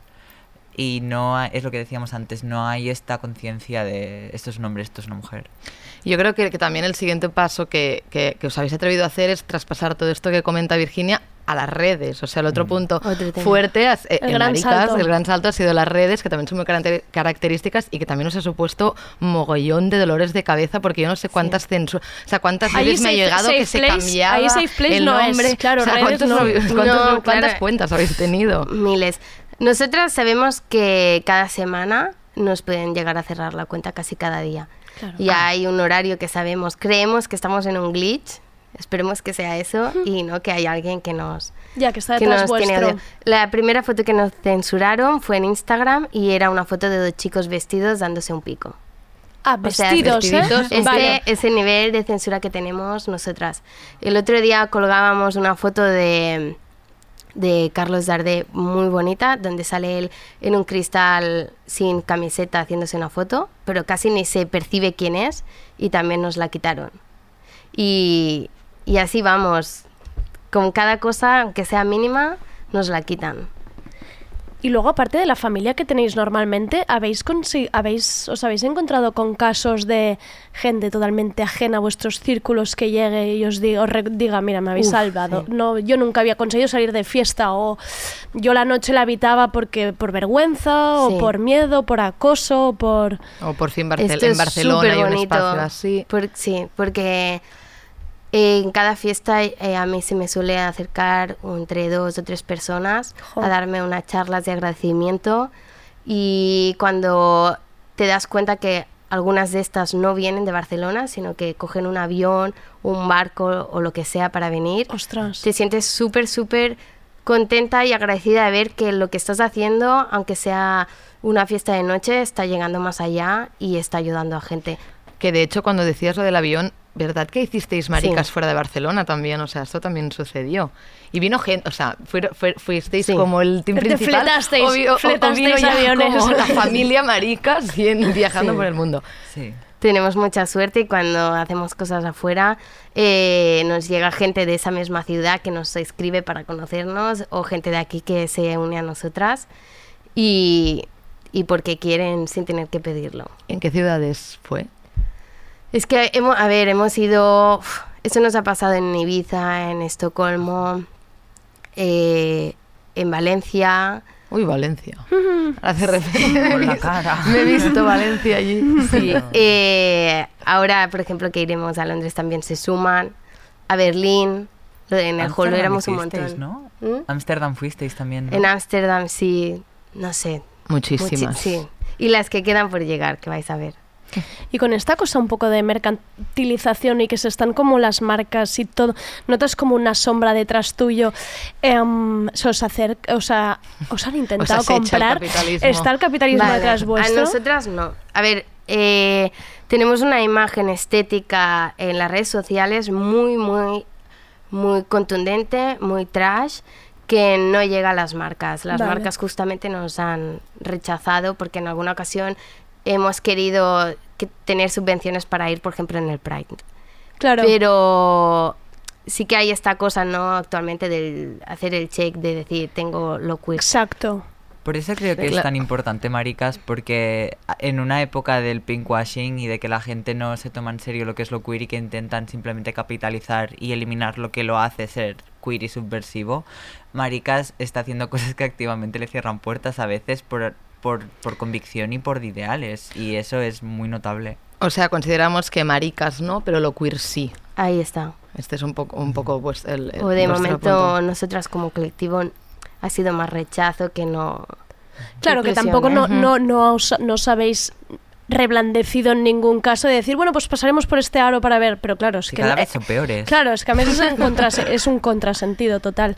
Y no ha- es lo que decíamos antes, no hay esta conciencia de esto es un hombre, esto es una mujer. Yo creo que, que también el siguiente paso que, que- que os habéis atrevido a hacer es traspasar todo esto que comenta Virginia a las redes. O sea, el otro punto Otro fuerte, has- eh, El en gran Maricas, salto. el gran salto ha sido las redes, que también son muy caracter- características y que también nos ha supuesto mogollón de dolores de cabeza, porque yo no sé cuántas censuras, o sea, cuántas Ahí veces me ha llegado que safe se place- cambiaba ahí safe place el no es, nombre. claro, O sea, redes ¿cuántos- no. No, ¿Cuántas claro. cuentas habéis tenido? Miles. Nosotras sabemos que cada semana nos pueden llegar a cerrar la cuenta casi cada día. Claro. Ya hay un horario que sabemos. Creemos que estamos en un glitch. Esperemos que sea eso y no que hay alguien que nos, Ya que está que detrás nos tiene vuestro. odio. La primera foto que nos censuraron fue en Instagram y era una foto de dos chicos vestidos dándose un pico. Ah, O sea, vestidos, ¿eh? Ese, Vale. ese nivel de censura que tenemos nosotras. El otro día colgábamos una foto de, de Carlos Dardé muy bonita, donde sale él en un cristal sin camiseta haciéndose una foto, pero casi ni se percibe quién es y también nos la quitaron. Y, y así vamos, con cada cosa, aunque sea mínima, nos la quitan. Y luego, aparte de la familia que tenéis normalmente, ¿habéis, habéis ¿os habéis encontrado con casos de gente totalmente ajena a vuestros círculos que llegue y os diga, os re- diga mira, me habéis Uf, salvado? sí. No, yo nunca había conseguido salir de fiesta o yo la noche la habitaba porque por vergüenza Sí. o por miedo, por acoso, o por... O por fin Barcel- Esto en es Barcelona hay un superbonito, espacio así. por- sí, porque en cada fiesta eh, a mí se me suele acercar entre dos o tres personas a darme unas charlas de agradecimiento y cuando te das cuenta que algunas de estas no vienen de Barcelona, sino que cogen un avión, un barco o lo que sea para venir, Ostras. te sientes súper, súper contenta y agradecida de ver que lo que estás haciendo, aunque sea una fiesta de noche, está llegando más allá y está ayudando a gente. Que de hecho, cuando decías lo del avión, ¿verdad que hicisteis maricas Sí. fuera de Barcelona también? O sea, esto también sucedió. Y vino gente, o sea, fueron- fue- fuisteis Sí. como el team Te principal. fletasteis- o vi- o- o fletasteis vino ya aviones. como la familia maricas viajando Sí. por el mundo. Sí. Tenemos mucha suerte y cuando hacemos cosas afuera eh, nos llega gente de esa misma ciudad que nos escribe para conocernos o gente de aquí que se une a nosotras y, y porque quieren sin tener que pedirlo. ¿En qué ciudades fue? Es que hemos, a ver, hemos ido, uf, esto nos ha pasado en Ibiza, en Estocolmo, eh, en Valencia. Uy, Valencia. Hace referencia. Con la cara. Me he visto Valencia allí. Sí, eh, ahora, por ejemplo, que iremos a Londres también se suman, a Berlín, lo de- en el hall Ámsterdam éramos un fuisteis, montón. ¿no? ¿Mm? Ámsterdam fuisteis también. ¿no? En Ámsterdam sí, no sé. Muchísimas. muchi- sí. Y las que quedan por llegar, que vais a ver. Y con esta cosa un poco de mercantilización y que se están como las marcas y todo, notas como una sombra detrás tuyo, em, se os acerca, o sea, os han intentado Os el comprar, capitalismo. está el capitalismo Vale, detrás vuestro. A nosotras no. A ver, eh, tenemos una imagen estética en las redes sociales muy, muy, muy contundente, muy trash, que no llega a las marcas. Las Vale. marcas justamente nos han rechazado porque en alguna ocasión hemos querido que- tener subvenciones para ir, por ejemplo, en el Pride. Claro. Pero sí que hay esta cosa, ¿no? Actualmente del hacer el check de decir, tengo lo queer. Exacto. Por eso creo que es tan importante, maricas, porque en una época del pinkwashing y de que la gente no se toma en serio lo que es lo queer y que intentan simplemente capitalizar y eliminar lo que lo hace ser queer y subversivo, maricas está haciendo cosas que activamente le cierran puertas a veces por, por, por convicción y por ideales, y eso es muy notable. O sea, consideramos que maricas no, pero lo queer sí. Ahí está. Este es un poco, un poco pues, el, el- O de momento punto. nosotras como colectivo ha sido más rechazo que no... Claro, que tampoco ¿eh? no, no, no, os, no os habéis reblandecido en ningún caso de decir, bueno, pues pasaremos por este aro para ver, pero claro, es Que que... cada eh, vez son peores. Claro, es que a veces es un, contrase- es un contrasentido total.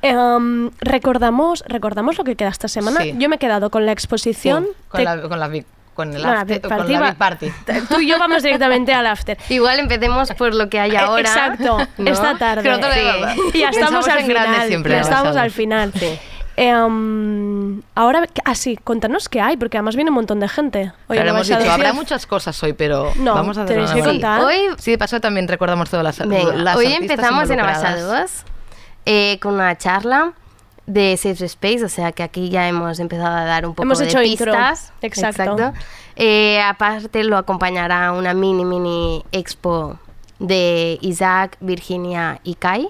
Em, recordamos, recordamos lo que queda esta semana. Sí. Yo me he quedado con la exposición. Sí, con, Te- la, con, la, vi- con el after- big con party la big party. Tú y yo vamos directamente al after. Igual empecemos por lo que hay Eh, ahora. Exacto, ¿no? esta tarde. Que te lo Sí. digo. Y ya estamos Pensamos al final. siempre, ya estamos al final. Sí. Em, ahora, ah, sí, contanos qué hay, porque además viene un montón de gente. Oye, Claro, ¿me hemos dicho, decir? habrá muchas cosas hoy, pero No, vamos a tenéis que contar. Hoy, Sí, de paso también recordamos todas las, venga, las hoy empezamos en. Abasados eh, con una charla de Safe Space, o sea que aquí ya hemos empezado a dar un poco Hemos de hecho intro. pistas. Exacto. Eh, aparte lo acompañará una mini mini expo de Isaac, Virginia y Kai.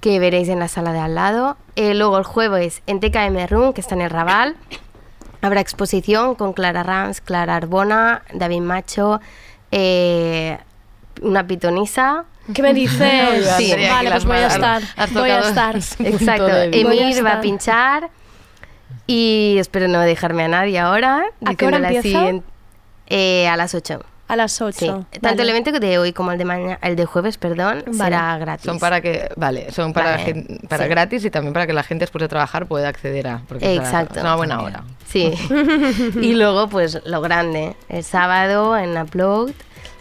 Que veréis en la sala de al lado. Eh, luego el jueves en TKM Room, que está en el Raval, habrá exposición con Clara Rams, Clara Arbona, David Macho, eh, una pitonisa. ¿Qué me dices? Sí. Vale, pues voy a estar, voy a estar. Exacto. Emir va a pinchar y espero no dejarme a nadie ahora. ¿A qué hora empieza? eh, a las 8. A las 8. Sí. Tanto el evento de hoy como el de mañana, el de jueves, perdón, Vale. será gratis. Son para que, vale, son para, Vale, gen- para sí. gratis y también para que la gente después de trabajar pueda acceder a. Porque es una- Exacto. es una buena hora. Sí. y luego, pues lo grande, el sábado en Upload.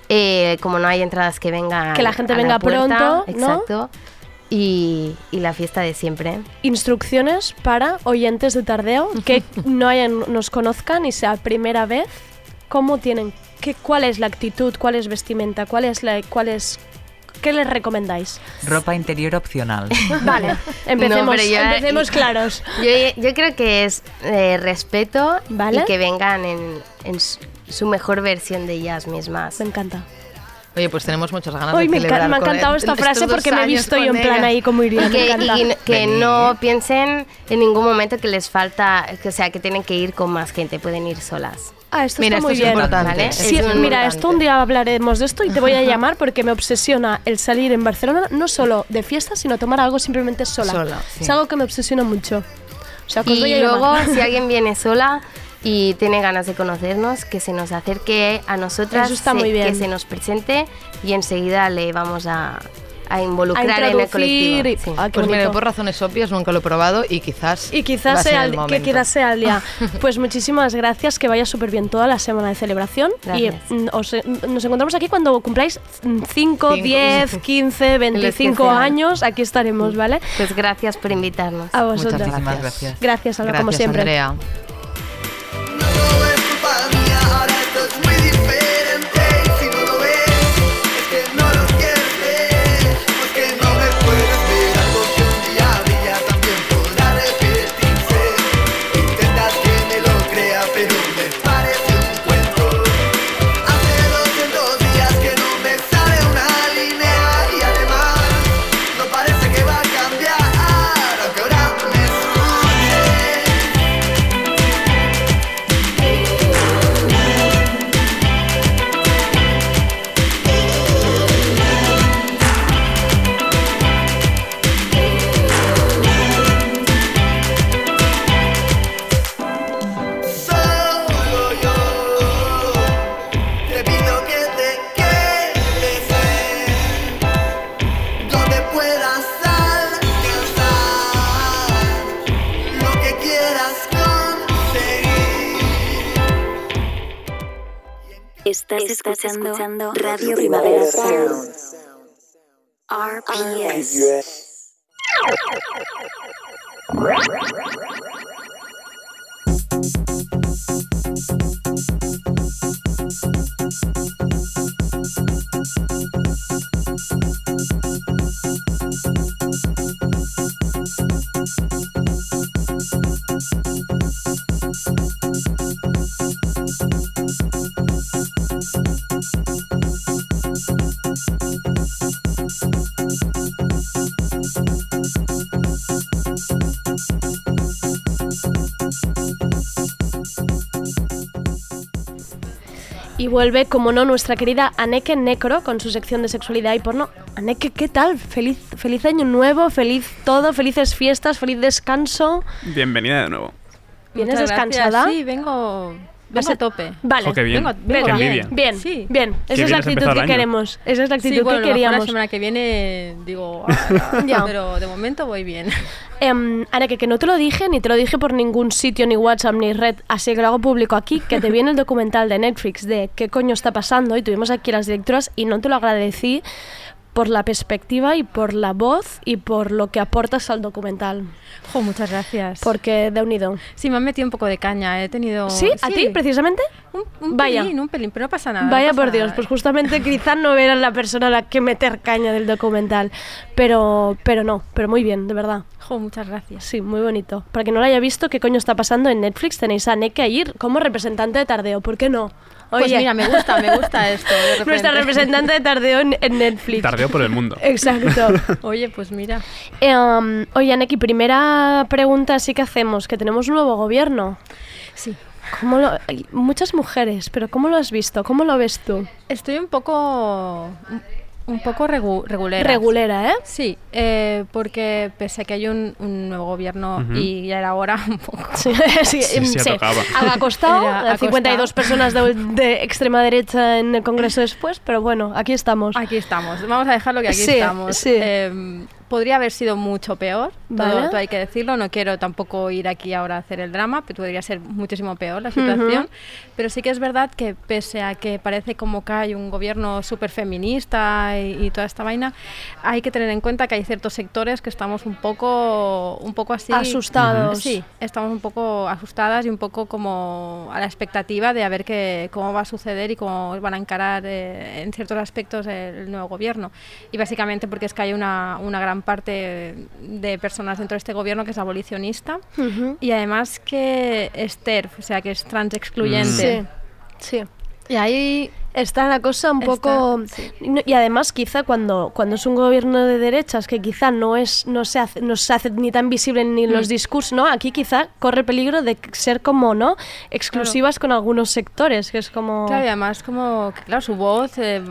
eh, como no hay entradas que vengan. Que la gente a venga puerta, pronto, ¿no? Exacto. Y, y la fiesta de siempre. Instrucciones para oyentes de Tardeo que no hayan, nos conozcan y sea primera vez. ¿Cómo tienen? ¿Qué, ¿Cuál es la actitud? ¿Cuál es vestimenta? ¿Cuál es la, cuál es, ¿Qué les recomendáis? Ropa interior opcional. Vale, empecemos, No, ya- empecemos claros. Yo, yo creo que es eh, respeto Vale. y que vengan en, en su, mejor versión de ellas mismas. Me encanta. Oye, pues tenemos muchas ganas Hoy de me, celebrar me ha encantado esta frase porque me he visto yo en plan ella. ahí como iría. Y que, y que no piensen en ningún momento que les falta, que, o sea, que tienen que ir con más gente, pueden ir solas. Ah, esto Mira, está muy esto es bien. importante. ¿vale? Sí, Es muy mira, importante. esto un día hablaremos de esto y te voy a llamar porque me obsesiona el salir en Barcelona no solo de fiesta, sino tomar algo simplemente sola. Sola, sí. Es algo que me obsesiona mucho. O sea, Y luego, si alguien viene sola y tiene ganas de conocernos, que se nos acerque a nosotras, Eso está se- muy bien. que se nos presente y enseguida le vamos a, a involucrar A en el colectivo. y- Sí. Ah, qué Pues mira, por razones obvias nunca lo he probado y quizás. Y va quizás a ser sea, el el, que quizás sea el día. Pues muchísimas gracias, que vaya súper bien toda la semana de celebración. Gracias. Y mm, os, eh, nos encontramos aquí cuando cumpláis 5, Cinco. 10, 15, 25 sea. años. Aquí estaremos, ¿vale? Pues gracias por invitarnos. A vosotros. Muchísimas gracias. Gracias, Alba, Gracias, como siempre. Andrea. Todo es culpa mía, ahora esto es muy diferente Estás, escuchando, Radio Primavera Sound. RPS. Y vuelve, como no, nuestra querida Aneke Necro con su sección de sexualidad y porno. Aneke, ¿qué tal? Feliz, feliz año nuevo, feliz todo, felices fiestas, feliz descanso. Bienvenida de nuevo. ¿Vienes Muchas gracias. descansada? Sí, vengo, vengo a tope. Vale. Qué bien. Vengo, Qué vengo envidia. Bien, Sí. bien. Qué Esa es bien la actitud que queremos. Esa es la actitud Sí, bueno, que queríamos. la semana que viene digo, "Ah", Ya. pero de momento voy bien. Em, Aneke, que no te lo dije, ni te lo dije por ningún sitio, ni WhatsApp, ni red, así que lo hago público aquí, que te viene el documental de Netflix de qué coño está pasando y tuvimos aquí las directoras y no te lo agradecí por la perspectiva y por la voz y por lo que aportas al documental. Jo, muchas gracias. Porque de unido. Sí, me han metido un poco de caña, he tenido... ¿Sí? ¿A ti, precisamente? Un, un Vaya. pelín, un pelín, pero no pasa nada. no Vaya pasa por Dios, nada. pues justamente quizá no era la persona a la que meter caña del documental, pero, pero no, pero muy bien, de verdad. Jo, muchas gracias. Sí, muy bonito. Para que no lo haya visto, ¿qué coño está pasando en Netflix? Tenéis a Neke Air como representante de Tardeo. ¿Por qué no? Pues mira, me gusta, me gusta esto. de. Nuestra representante de Tardeo en, en Netflix. Tardeo por el mundo. Exacto. Oye, pues mira. Eh, um, oye, Neki, primera pregunta sí que hacemos, que tenemos un nuevo gobierno. Sí. ¿Cómo lo- hay muchas mujeres, pero ¿cómo lo has visto? ¿Cómo lo ves tú? Estoy un poco. Un- poco regu- regulera. Regulera, ¿eh? Sí, eh, porque pese a que hay un, un nuevo gobierno y ya era hora un poco. Sí, sí, Sí, sí. Ha costado, Era- ha 52 costado. personas de, de extrema derecha en el Congreso después, pero bueno, aquí estamos. Aquí estamos. Vamos a dejarlo que aquí Sí, estamos. sí. Eh, podría haber sido mucho peor, todo, Vale. todo hay que decirlo. No quiero tampoco ir aquí ahora a hacer el drama, pero podría ser muchísimo peor la situación. Ujú. Pero sí que es verdad que pese a que parece como que hay un gobierno súper feminista y, y toda esta vaina, hay que tener en cuenta que hay ciertos sectores que estamos un poco, un poco así... Asustados. Sí, estamos un poco asustadas y un poco como a la expectativa de a ver qué, cómo va a suceder y cómo van a encarar eh, en ciertos aspectos el, el nuevo gobierno. Y básicamente porque es que hay una, una gran parte de personas dentro de este gobierno que es abolicionista y además que es TERF, o sea que es trans excluyente. Sí, sí. Y ahí Está la cosa un Está, poco... sí. Y además quizá cuando, cuando es un gobierno de derechas que quizá no es no se hace, no se hace ni tan visible ni en los Mm. discursos, ¿no? Aquí quizá corre peligro de ser como, ¿no? Exclusivas con algunos sectores, que es como... Claro, y además como que claro, su voz eh,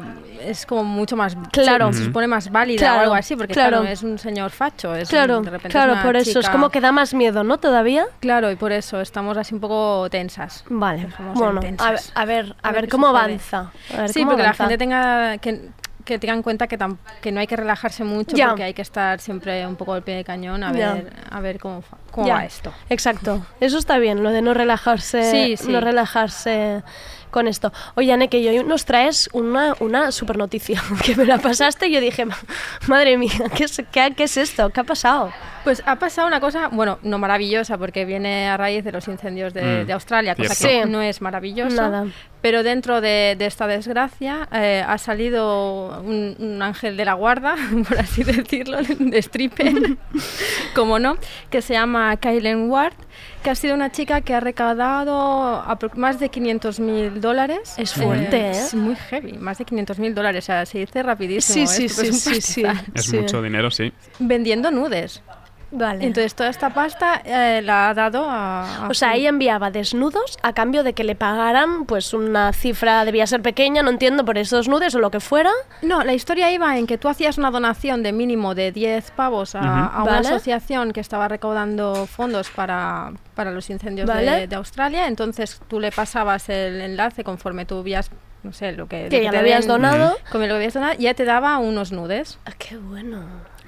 es como mucho más Claro. se, se supone más válida Claro, o algo así, porque claro. claro, es un señor facho, es Claro, un- de repente es claro, una por eso. Es como que da más miedo, ¿no? Todavía. Claro, y por eso estamos así un poco tensas. Vale, Estamos bueno, a a ver, a A ver cómo sucede. Avanza. A ver Sí, cómo porque avanza. la gente tenga que, que tenga en cuenta que, tam- que no hay que relajarse mucho Ya. porque hay que estar siempre un poco al pie de cañón a Ya. ver a ver cómo, cómo va esto. Exacto. Eso está bien, lo de no relajarse, Sí, sí. no relajarse con esto. Oye, Ane, que hoy nos traes una, una super noticia que me la pasaste y yo dije, "Ma- madre mía, ¿qué es, qué, qué es esto? ¿Qué ha pasado? Pues ha pasado una cosa, bueno, no maravillosa porque viene a raíz de los incendios de, Mm, de Australia, cosa cierto. que Sí. no es maravilloso. Nada. Pero dentro de, de esta desgracia eh, ha salido un, un ángel de la guarda, por así decirlo, de stripper, como no, que se llama Kylen Ward, que ha sido una chica que ha recaudado más de 500 mil dólares. Es fuerte, ¿eh? Es muy heavy, más de 500 mil dólares, o sea, se dice rapidísimo. Sí, sí, es sí. Es mucho dinero, sí. Vendiendo nudes. Vale. Entonces toda esta pasta eh, la ha dado a... a o sea, ella enviaba desnudos a cambio de que le pagaran pues una cifra, debía ser pequeña, no entiendo, por esos nudes o lo que fuera. No, la historia iba en que tú hacías una donación de mínimo de 10 pavos a, Ujú. a una Vale. asociación que estaba recaudando fondos para, para los incendios de- Vale. de, Australia. Entonces tú le pasabas el enlace conforme tú habías, no sé, lo que, Que lo ya te lo habías donado. Como lo habías donado, ya te daba unos nudes. Ah, qué bueno.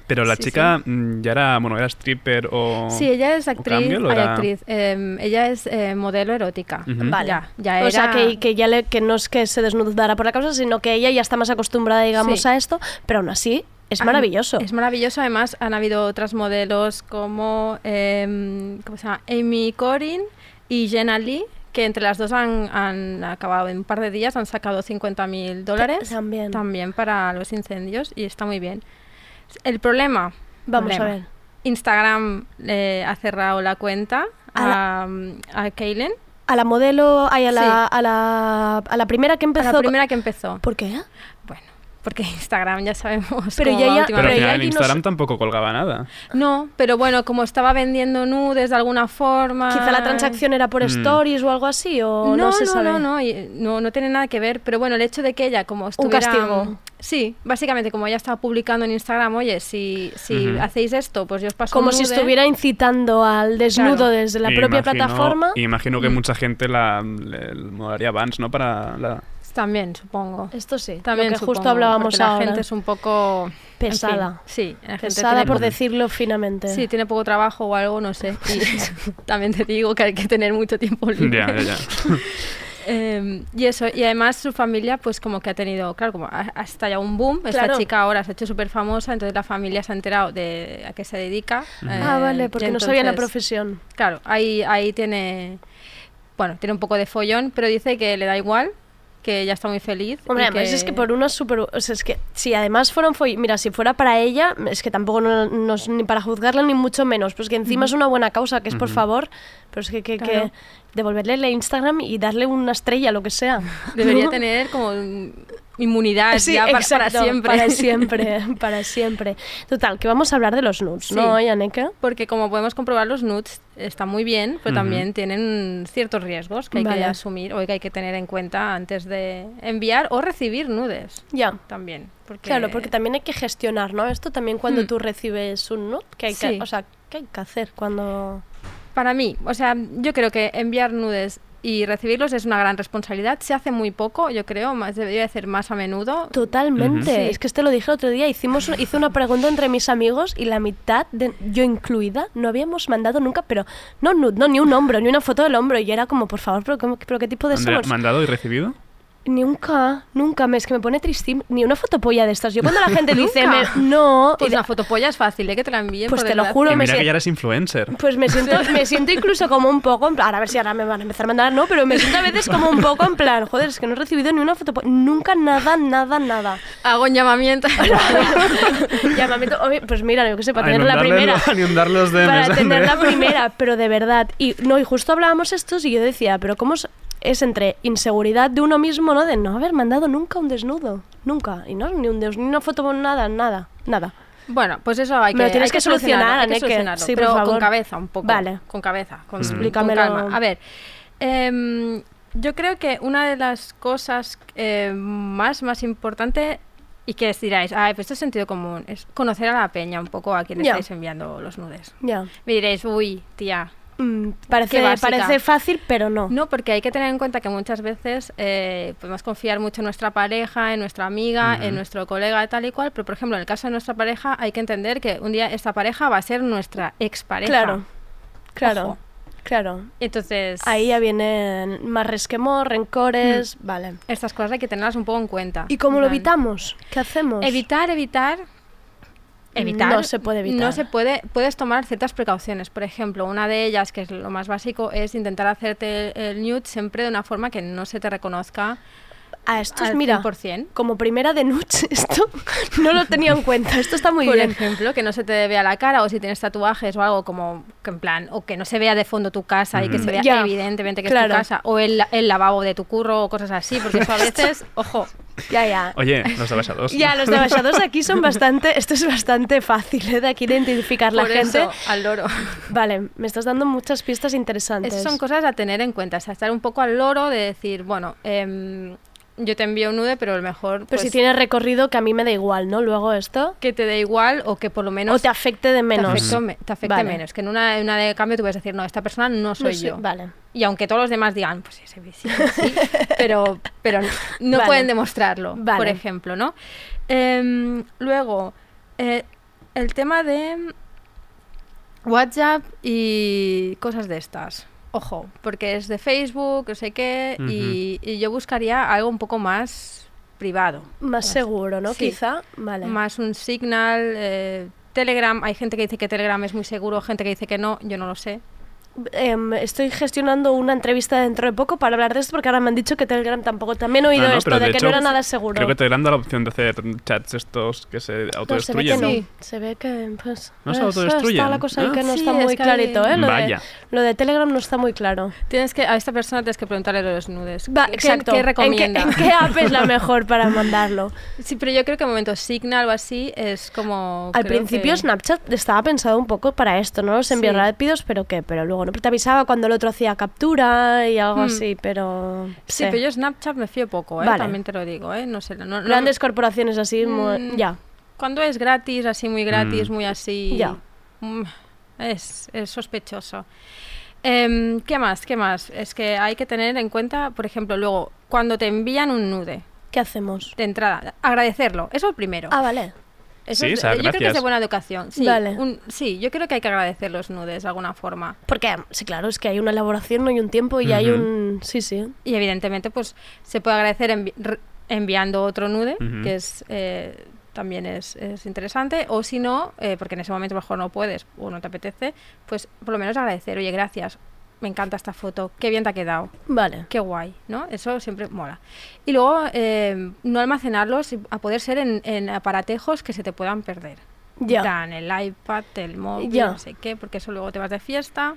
Pero la Sí, chica mm, ya era, bueno, era stripper o... Sí, ella es actriz. cambio, ¿o ay, era- actriz em, ella es eh, modelo erótica. Ujú. Vale. Ya, ya O sea, era- que, que ya le, que no es que se desnudara por la causa, sino que ella ya está más acostumbrada, digamos, Sí. a esto, pero aún así es maravilloso. Es maravilloso. Además, han habido otras modelos como em, ¿cómo se llama? Amy Corin y Jenna Lee, que entre las dos han, han acabado en un par de días, han sacado 50.000 dólares También. también para los incendios y está muy bien. El problema. Vamos problema, a ver. Instagram eh, ha cerrado la cuenta A a, a Kaylen, A la modelo, ay, a, la, Sí. a, la, a la primera que a empezó. la primera que empezó. ¿Por qué? Bueno, porque Instagram ya sabemos. Pero cómo ya- va ya- Pero al final en no Instagram se- tampoco colgaba nada. No, pero bueno, como estaba vendiendo nudes de alguna forma. Quizá la transacción era por Mm. stories o algo así, o no, no, se no, sabe. no, no, no, no tiene nada que ver, pero bueno, el hecho de que ella como estuviera... castigo. Sí, básicamente como ella estaba publicando en Instagram, oye, si, si hacéis esto, pues yo os paso Como un si nude". estuviera incitando al desnudo Claro. desde la Y propia imagino- plataforma. y Imagino que Mm. mucha gente la le, le molaría Vans, ¿no? Para la... También, supongo. Esto sí, También lo que justo supongo, hablábamos porque la ahora. gente es un poco... en fin, Pesada. sí, la gente Pesada tiene por poco- decirlo finamente. Sí, tiene poco trabajo o algo, no sé. Y también te digo que hay que tener mucho tiempo libre. Ya, ya, ya. Eh, y eso, y además su familia, pues como que ha tenido, claro, como ha, ha estallado un boom. Esta Claro. chica ahora se ha hecho súper famosa, entonces la familia se ha enterado de a qué se dedica. ah, eh, vale, y porque no sabían la entonces, profesión. Claro, ahí, ahí tiene, bueno, tiene un poco de follón, pero dice que le da igual que ella está muy feliz. Hombre, y además es que por una super... O sea, es que si además fueron... Mira, si fuera para ella, es que tampoco no, no es ni para juzgarla ni mucho menos, pues que encima es una buena causa, que es por favor, pero es que, que, devolverle el Instagram y darle una estrella, lo que sea. Debería ¿No? tener como inmunidad Sí, ya para, siempre. Para siempre, para siempre. Total, que vamos a hablar de los nudes, ¿no, Sí. Yaneka? Porque como podemos comprobar, los nudes están muy bien, pero también tienen ciertos riesgos que hay que asumir o que hay que tener en cuenta antes de enviar o recibir nudes. Ya. También. Porque... Claro, porque también hay que gestionar, ¿no? Esto también cuando Hmm. tú recibes un nude, que hay Sí. que, o sea, ¿qué hay que hacer cuando...? Para mí, o sea, yo creo que enviar nudes y recibirlos es una gran responsabilidad. Se hace muy poco, yo creo, más debería hacer más a menudo. Totalmente. Sí. Es que este lo dije el otro día. Hicimos, hice una pregunta entre mis amigos y la mitad, de, yo incluida, no habíamos mandado nunca, pero no no, ni un hombro, ni una foto del hombro. Y era como, por favor, pero, ¿cómo- pero ¿qué tipo de somos? ¿Mandado y recibido? Nunca, nunca, me, es que me pone tristísimo. Ni una fotopolla de estas. Yo cuando la gente dice, me- no, Pues una fotopolla es fácil, ¿eh? Que te la envíen. Pues por te lo juro, Y me mira que siento- ya eres influencer. Pues me siento, me siento incluso como un poco, en plan, ahora a ver si ahora me van a empezar a mandar, no, pero me siento a veces como un poco en plan, joder, es que no he recibido ni una foto, nunca nada, nada, nada. Hago un llamamiento. Llamamiento, pues mira, yo que sé, para tener la primera. los Para tener la primera, pero de verdad. Y no, y justo hablábamos estos y yo decía, pero ¿cómo es, entre inseguridad de uno mismo, ¿no? De no haber mandado nunca un desnudo. Nunca. Y no, ni un des- ni una foto, nada, nada, nada. Bueno, pues eso hay que, Me lo tienes hay que solucionar, solucionarlo, hay que solucionarlo, Sí, por pero con cabeza un poco. Vale. Con cabeza, con, con calma. A ver, em, yo creo que una de las cosas eh, más, más importante y que diráis, ay, pues esto es sentido común, es conocer a la peña un poco a quien estáis enviando los nudes. Ya. Me diréis, uy, tía. Mm, parece, qué básica". parece fácil, pero no. No, porque hay que tener en cuenta que muchas veces eh, podemos confiar mucho en nuestra pareja, en nuestra amiga, en nuestro colega, tal y cual, pero por ejemplo, en el caso de nuestra pareja hay que entender que un día esta pareja va a ser nuestra expareja. Claro, claro, Ojo. claro. Entonces... Ahí ya vienen más resquemor, rencores, vale. Estas cosas hay que tenerlas un poco en cuenta. ¿Y cómo lo evitamos? ¿Qué hacemos? Evitar, evitar... Evitar. No se puede evitar. No se puede. Puedes tomar ciertas precauciones. Por ejemplo, una de ellas, que es lo más básico, es intentar hacerte el nude siempre de una forma que no se te reconozca A esto es, al mira, 100%. como primera de nudes, esto no lo tenía en cuenta. Esto está muy Por bien. ejemplo, que no se te vea la cara o si tienes tatuajes o algo como que en plan, o que no se vea de fondo tu casa y que se vea evidentemente que claro. es tu casa o el, el lavabo de tu curro o cosas así, porque eso a veces, ojo, Ya, ya. Oye, los de. Ya, los de aquí son bastante... Esto es bastante fácil, ¿eh? De aquí de identificar la por gente. eso, al loro. Vale, me estás dando muchas pistas interesantes. Esas son cosas a tener en cuenta, o sea, estar un poco al loro de decir, bueno, em, yo te envío un nude, pero a lo mejor Pero pues, si tiene recorrido que a mí me da igual, ¿no? Luego esto... que te dé igual o que por lo menos O te afecte de menos. Te afecte, me- te afecte Vale. menos. Que en una, una de cambio tú puedes decir, no, esta persona no soy yo. vale. Y aunque todos los demás digan, pues sí, sí, sí, sí", pero, pero no Vale. pueden demostrarlo, por ejemplo, ¿no? Em, luego, eh, el tema de WhatsApp y cosas de estas. Ojo, porque es de Facebook, no sé qué, y, y yo buscaría algo un poco más privado. Más seguro, ¿no? Sí. Quizá. Vale. Más un Signal, eh, Telegram. Hay gente que dice que Telegram es muy seguro, gente que dice que no, yo no lo sé. Em, estoy gestionando una entrevista dentro de poco para hablar de esto porque ahora me han dicho que Telegram tampoco. También he oído Ah, no, esto de, de que hecho, no era nada seguro. Creo que Telegram da la opción de hacer chats estos que se No, se ve que autodestruyen. no. Se ve que pues, ¿No se autodestruyen? Está la cosa Ah. que no Sí, está es muy que hay- clarito, ¿eh? Lo de, Vaya. lo de Telegram no está muy claro. Tienes que, a esta persona tienes que preguntarle los nudes. Va, ¿Qué- exacto. ¿Qué, ¿En qué- recomienda? ¿En qué, app es la mejor para mandarlo? Sí, pero yo creo que en momento Signal o así es como... Al principio que- Snapchat estaba pensado un poco para esto, ¿no? Los envíos Sí. rápidos, pero qué, pero luego no te avisaba cuando el otro hacía captura y algo Hmm. así, pero Sí, pero yo Snapchat me fío poco, ¿eh? Vale. También te lo digo, ¿eh? No sé. No, no- grandes corporaciones así, mu- Mm, ya. Cuando es gratis, así muy gratis, Mm. muy así... Ya. mm, Es, es sospechoso. Em, ¿Qué más? ¿Qué más? Es que hay que tener en cuenta, por ejemplo, luego, cuando te envían un nude ¿Qué hacemos? de entrada, agradecerlo. Eso es lo primero. Ah, vale. Eso Sí, es- yo creo que es de buena educación. Sí, Vale. un- sí, yo creo que hay que agradecer los nudes de alguna forma. Porque, sí, claro, es que hay una elaboración, no hay un tiempo y hay un... Sí, sí. Y evidentemente, pues se puede agradecer envi- enviando otro nude, que es eh, también es, es interesante. O si no, eh, porque en ese momento mejor no puedes o no te apetece, pues por lo menos agradecer, oye, gracias. Me encanta esta foto, qué bien te ha quedado. Vale. Qué guay, ¿no? Eso siempre mola. Y luego, eh, no almacenarlos a poder ser en, en aparatejos que se te puedan perder. Ya. En plan, el iPad, el móvil, Ya. no sé qué, porque eso luego te vas de fiesta,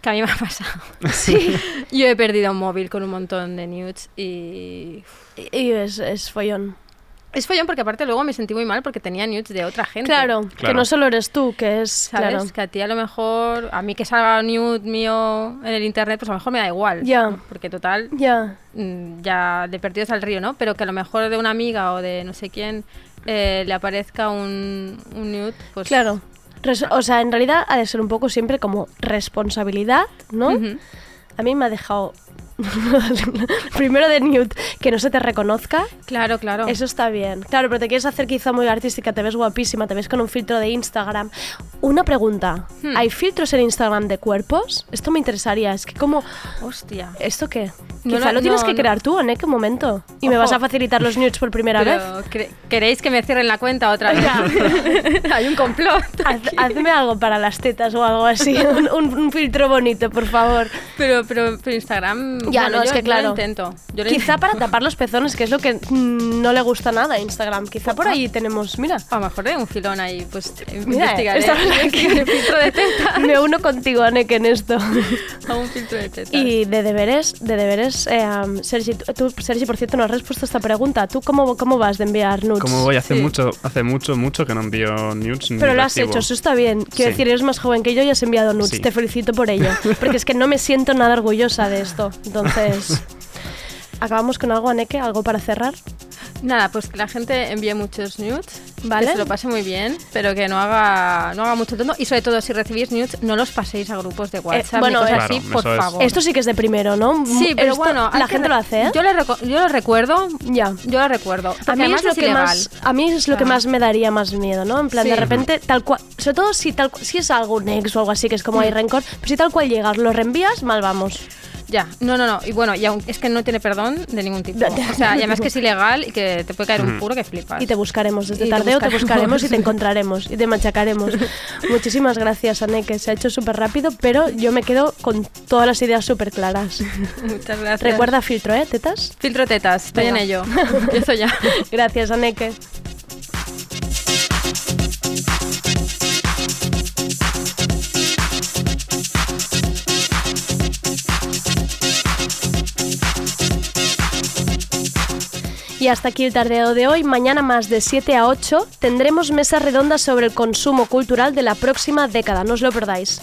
que a mí me ha pasado. Sí. Yo he perdido un móvil con un montón de nudes y... Y es, es follón. Es follón porque aparte luego me sentí muy mal porque tenía nudes de otra gente. Claro, que no solo eres tú, que es. ¿Sabes? Claro. Que a ti a lo mejor, a mí que salga un nude mío en el internet, pues a lo mejor me da igual. Ya. Porque total, Ya. mm, ya de perdidos al río, ¿no? Pero que a lo mejor de una amiga o de no sé quién eh, le aparezca un, un nude, pues... Claro. Res- o sea, en realidad ha de ser un poco siempre como responsabilidad, ¿no? A mí me ha dejado. Primero de Newt, que no se te reconozca. Claro, claro. Eso está bien. Claro, pero te quieres hacer quizá muy artística, te ves guapísima, te ves con un filtro de Instagram. Una pregunta: Hmm. ¿hay filtros en Instagram de cuerpos? Esto me interesaría. Es que, como. Hostia. ¿Esto qué? No quizá lo- lo tienes no, que crear tú, ¿en qué momento? Y me vas a facilitar los nudes por primera vez. Pero, ¿Queréis que me cierren la cuenta otra vez? Hay un complot. Haz- hazme algo para las tetas o algo así, un, un- un filtro bonito, por favor. Pero, pero, pero Instagram... Ya, bueno, no, es que yo claro. lo intento. Yo lo Quizá para tapar los pezones, que es lo que mm, no le gusta nada a Instagram. Quizá por ahí tenemos, mira. A lo mejor de un filón ahí, pues Mira, investigaré. investigaré filtro de teta. Me uno contigo, Aneke, en esto. A un filtro de teta. Y de deberes, de deberes, eh, um, Sergi, tú, Sergi, por cierto, no has respuesto a esta pregunta. ¿Tú cómo, cómo vas de enviar nudes? Como voy, hace Sí. mucho, hace mucho, mucho que no envío nudes ni Pero lo has hecho, eso está bien. Quiero Sí. decir, eres más joven que yo y has enviado nudes. Sí. Te felicito por ello. Porque es que no me siento nada orgullosa de esto. Entonces, ¿acabamos con algo, Aneke? ¿Algo para cerrar? Nada, pues que la gente envíe muchos nudes, Vale. que se lo pase muy bien, pero que no haga, no haga mucho tonto. Y sobre todo, si recibís nudes, no los paséis a grupos de WhatsApp Eh, bueno, ni cosas Claro, así, por favor. Esto sí que es de primero, ¿no? Sí, pero Esto- bueno, la gente lo hace, ¿eh? Yo yo lo recuerdo, Ya. yo lo recuerdo. A mí, es lo que más, a mí es lo que Claro. más me daría más miedo, ¿no? En plan, Sí. de repente, tal cual, sobre todo si, tal, cu- si es algo un ex o algo así, que es como Mm. hay rencor, pero si tal cual llegas, lo reenvías, mal vamos. Ya, no, no, no. Y bueno, y aún es que no tiene perdón de ningún tipo. O sea, y además que es ilegal y que te puede caer un puro que flipas. Y te buscaremos desde Y te tardeo, te buscaremos. buscaremos y te encontraremos y te machacaremos. Muchísimas gracias, Aneke. Se ha hecho súper rápido, pero yo me quedo con todas las ideas súper claras. Muchas gracias. Recuerda filtro, ¿eh? ¿Tetas? Filtro tetas, estoy Venga. en ello. Empiezo ya. Gracias, Aneke. Y hasta aquí el tardeo de hoy. Mañana más de 7 a 8 tendremos mesa redonda sobre el consumo cultural de la próxima década. No os lo perdáis.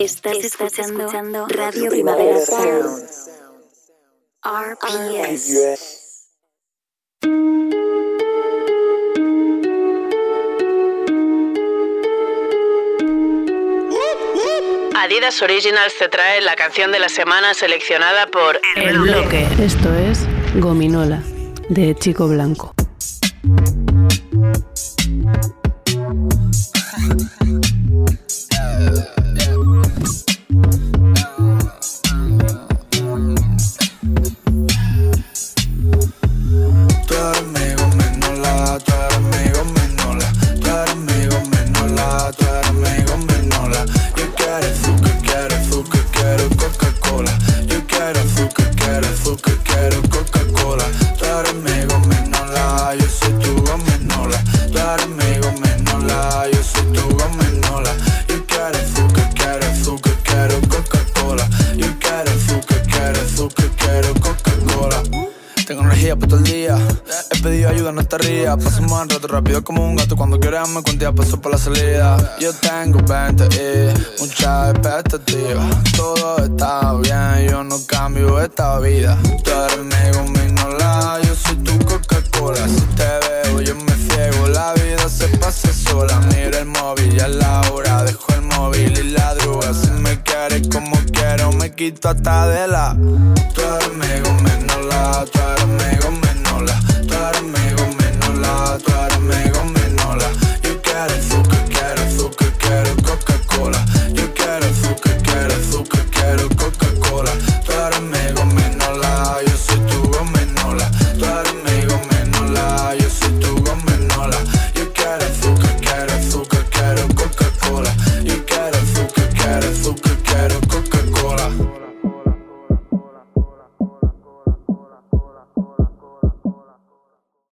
Estás escuchando Radio Primavera Sound. RPS. Adidas Originals te trae la canción de la semana seleccionada por El bloque. Esto es Gominola, de Chico Blanco. Rápido como un gato. Cuando quieras me cuentas, paso por la salida. Yo tengo 20 y mucha expectativa. Todo está bien, yo no cambio esta vida. Tú eres mi gominola, yo soy tu Coca-Cola. Si te veo, yo me ciego. La vida se pasa sola. Mira el móvil, ya es la hora. Dejo el móvil y la droga. Si me quieres como quiero, me quito hasta de la.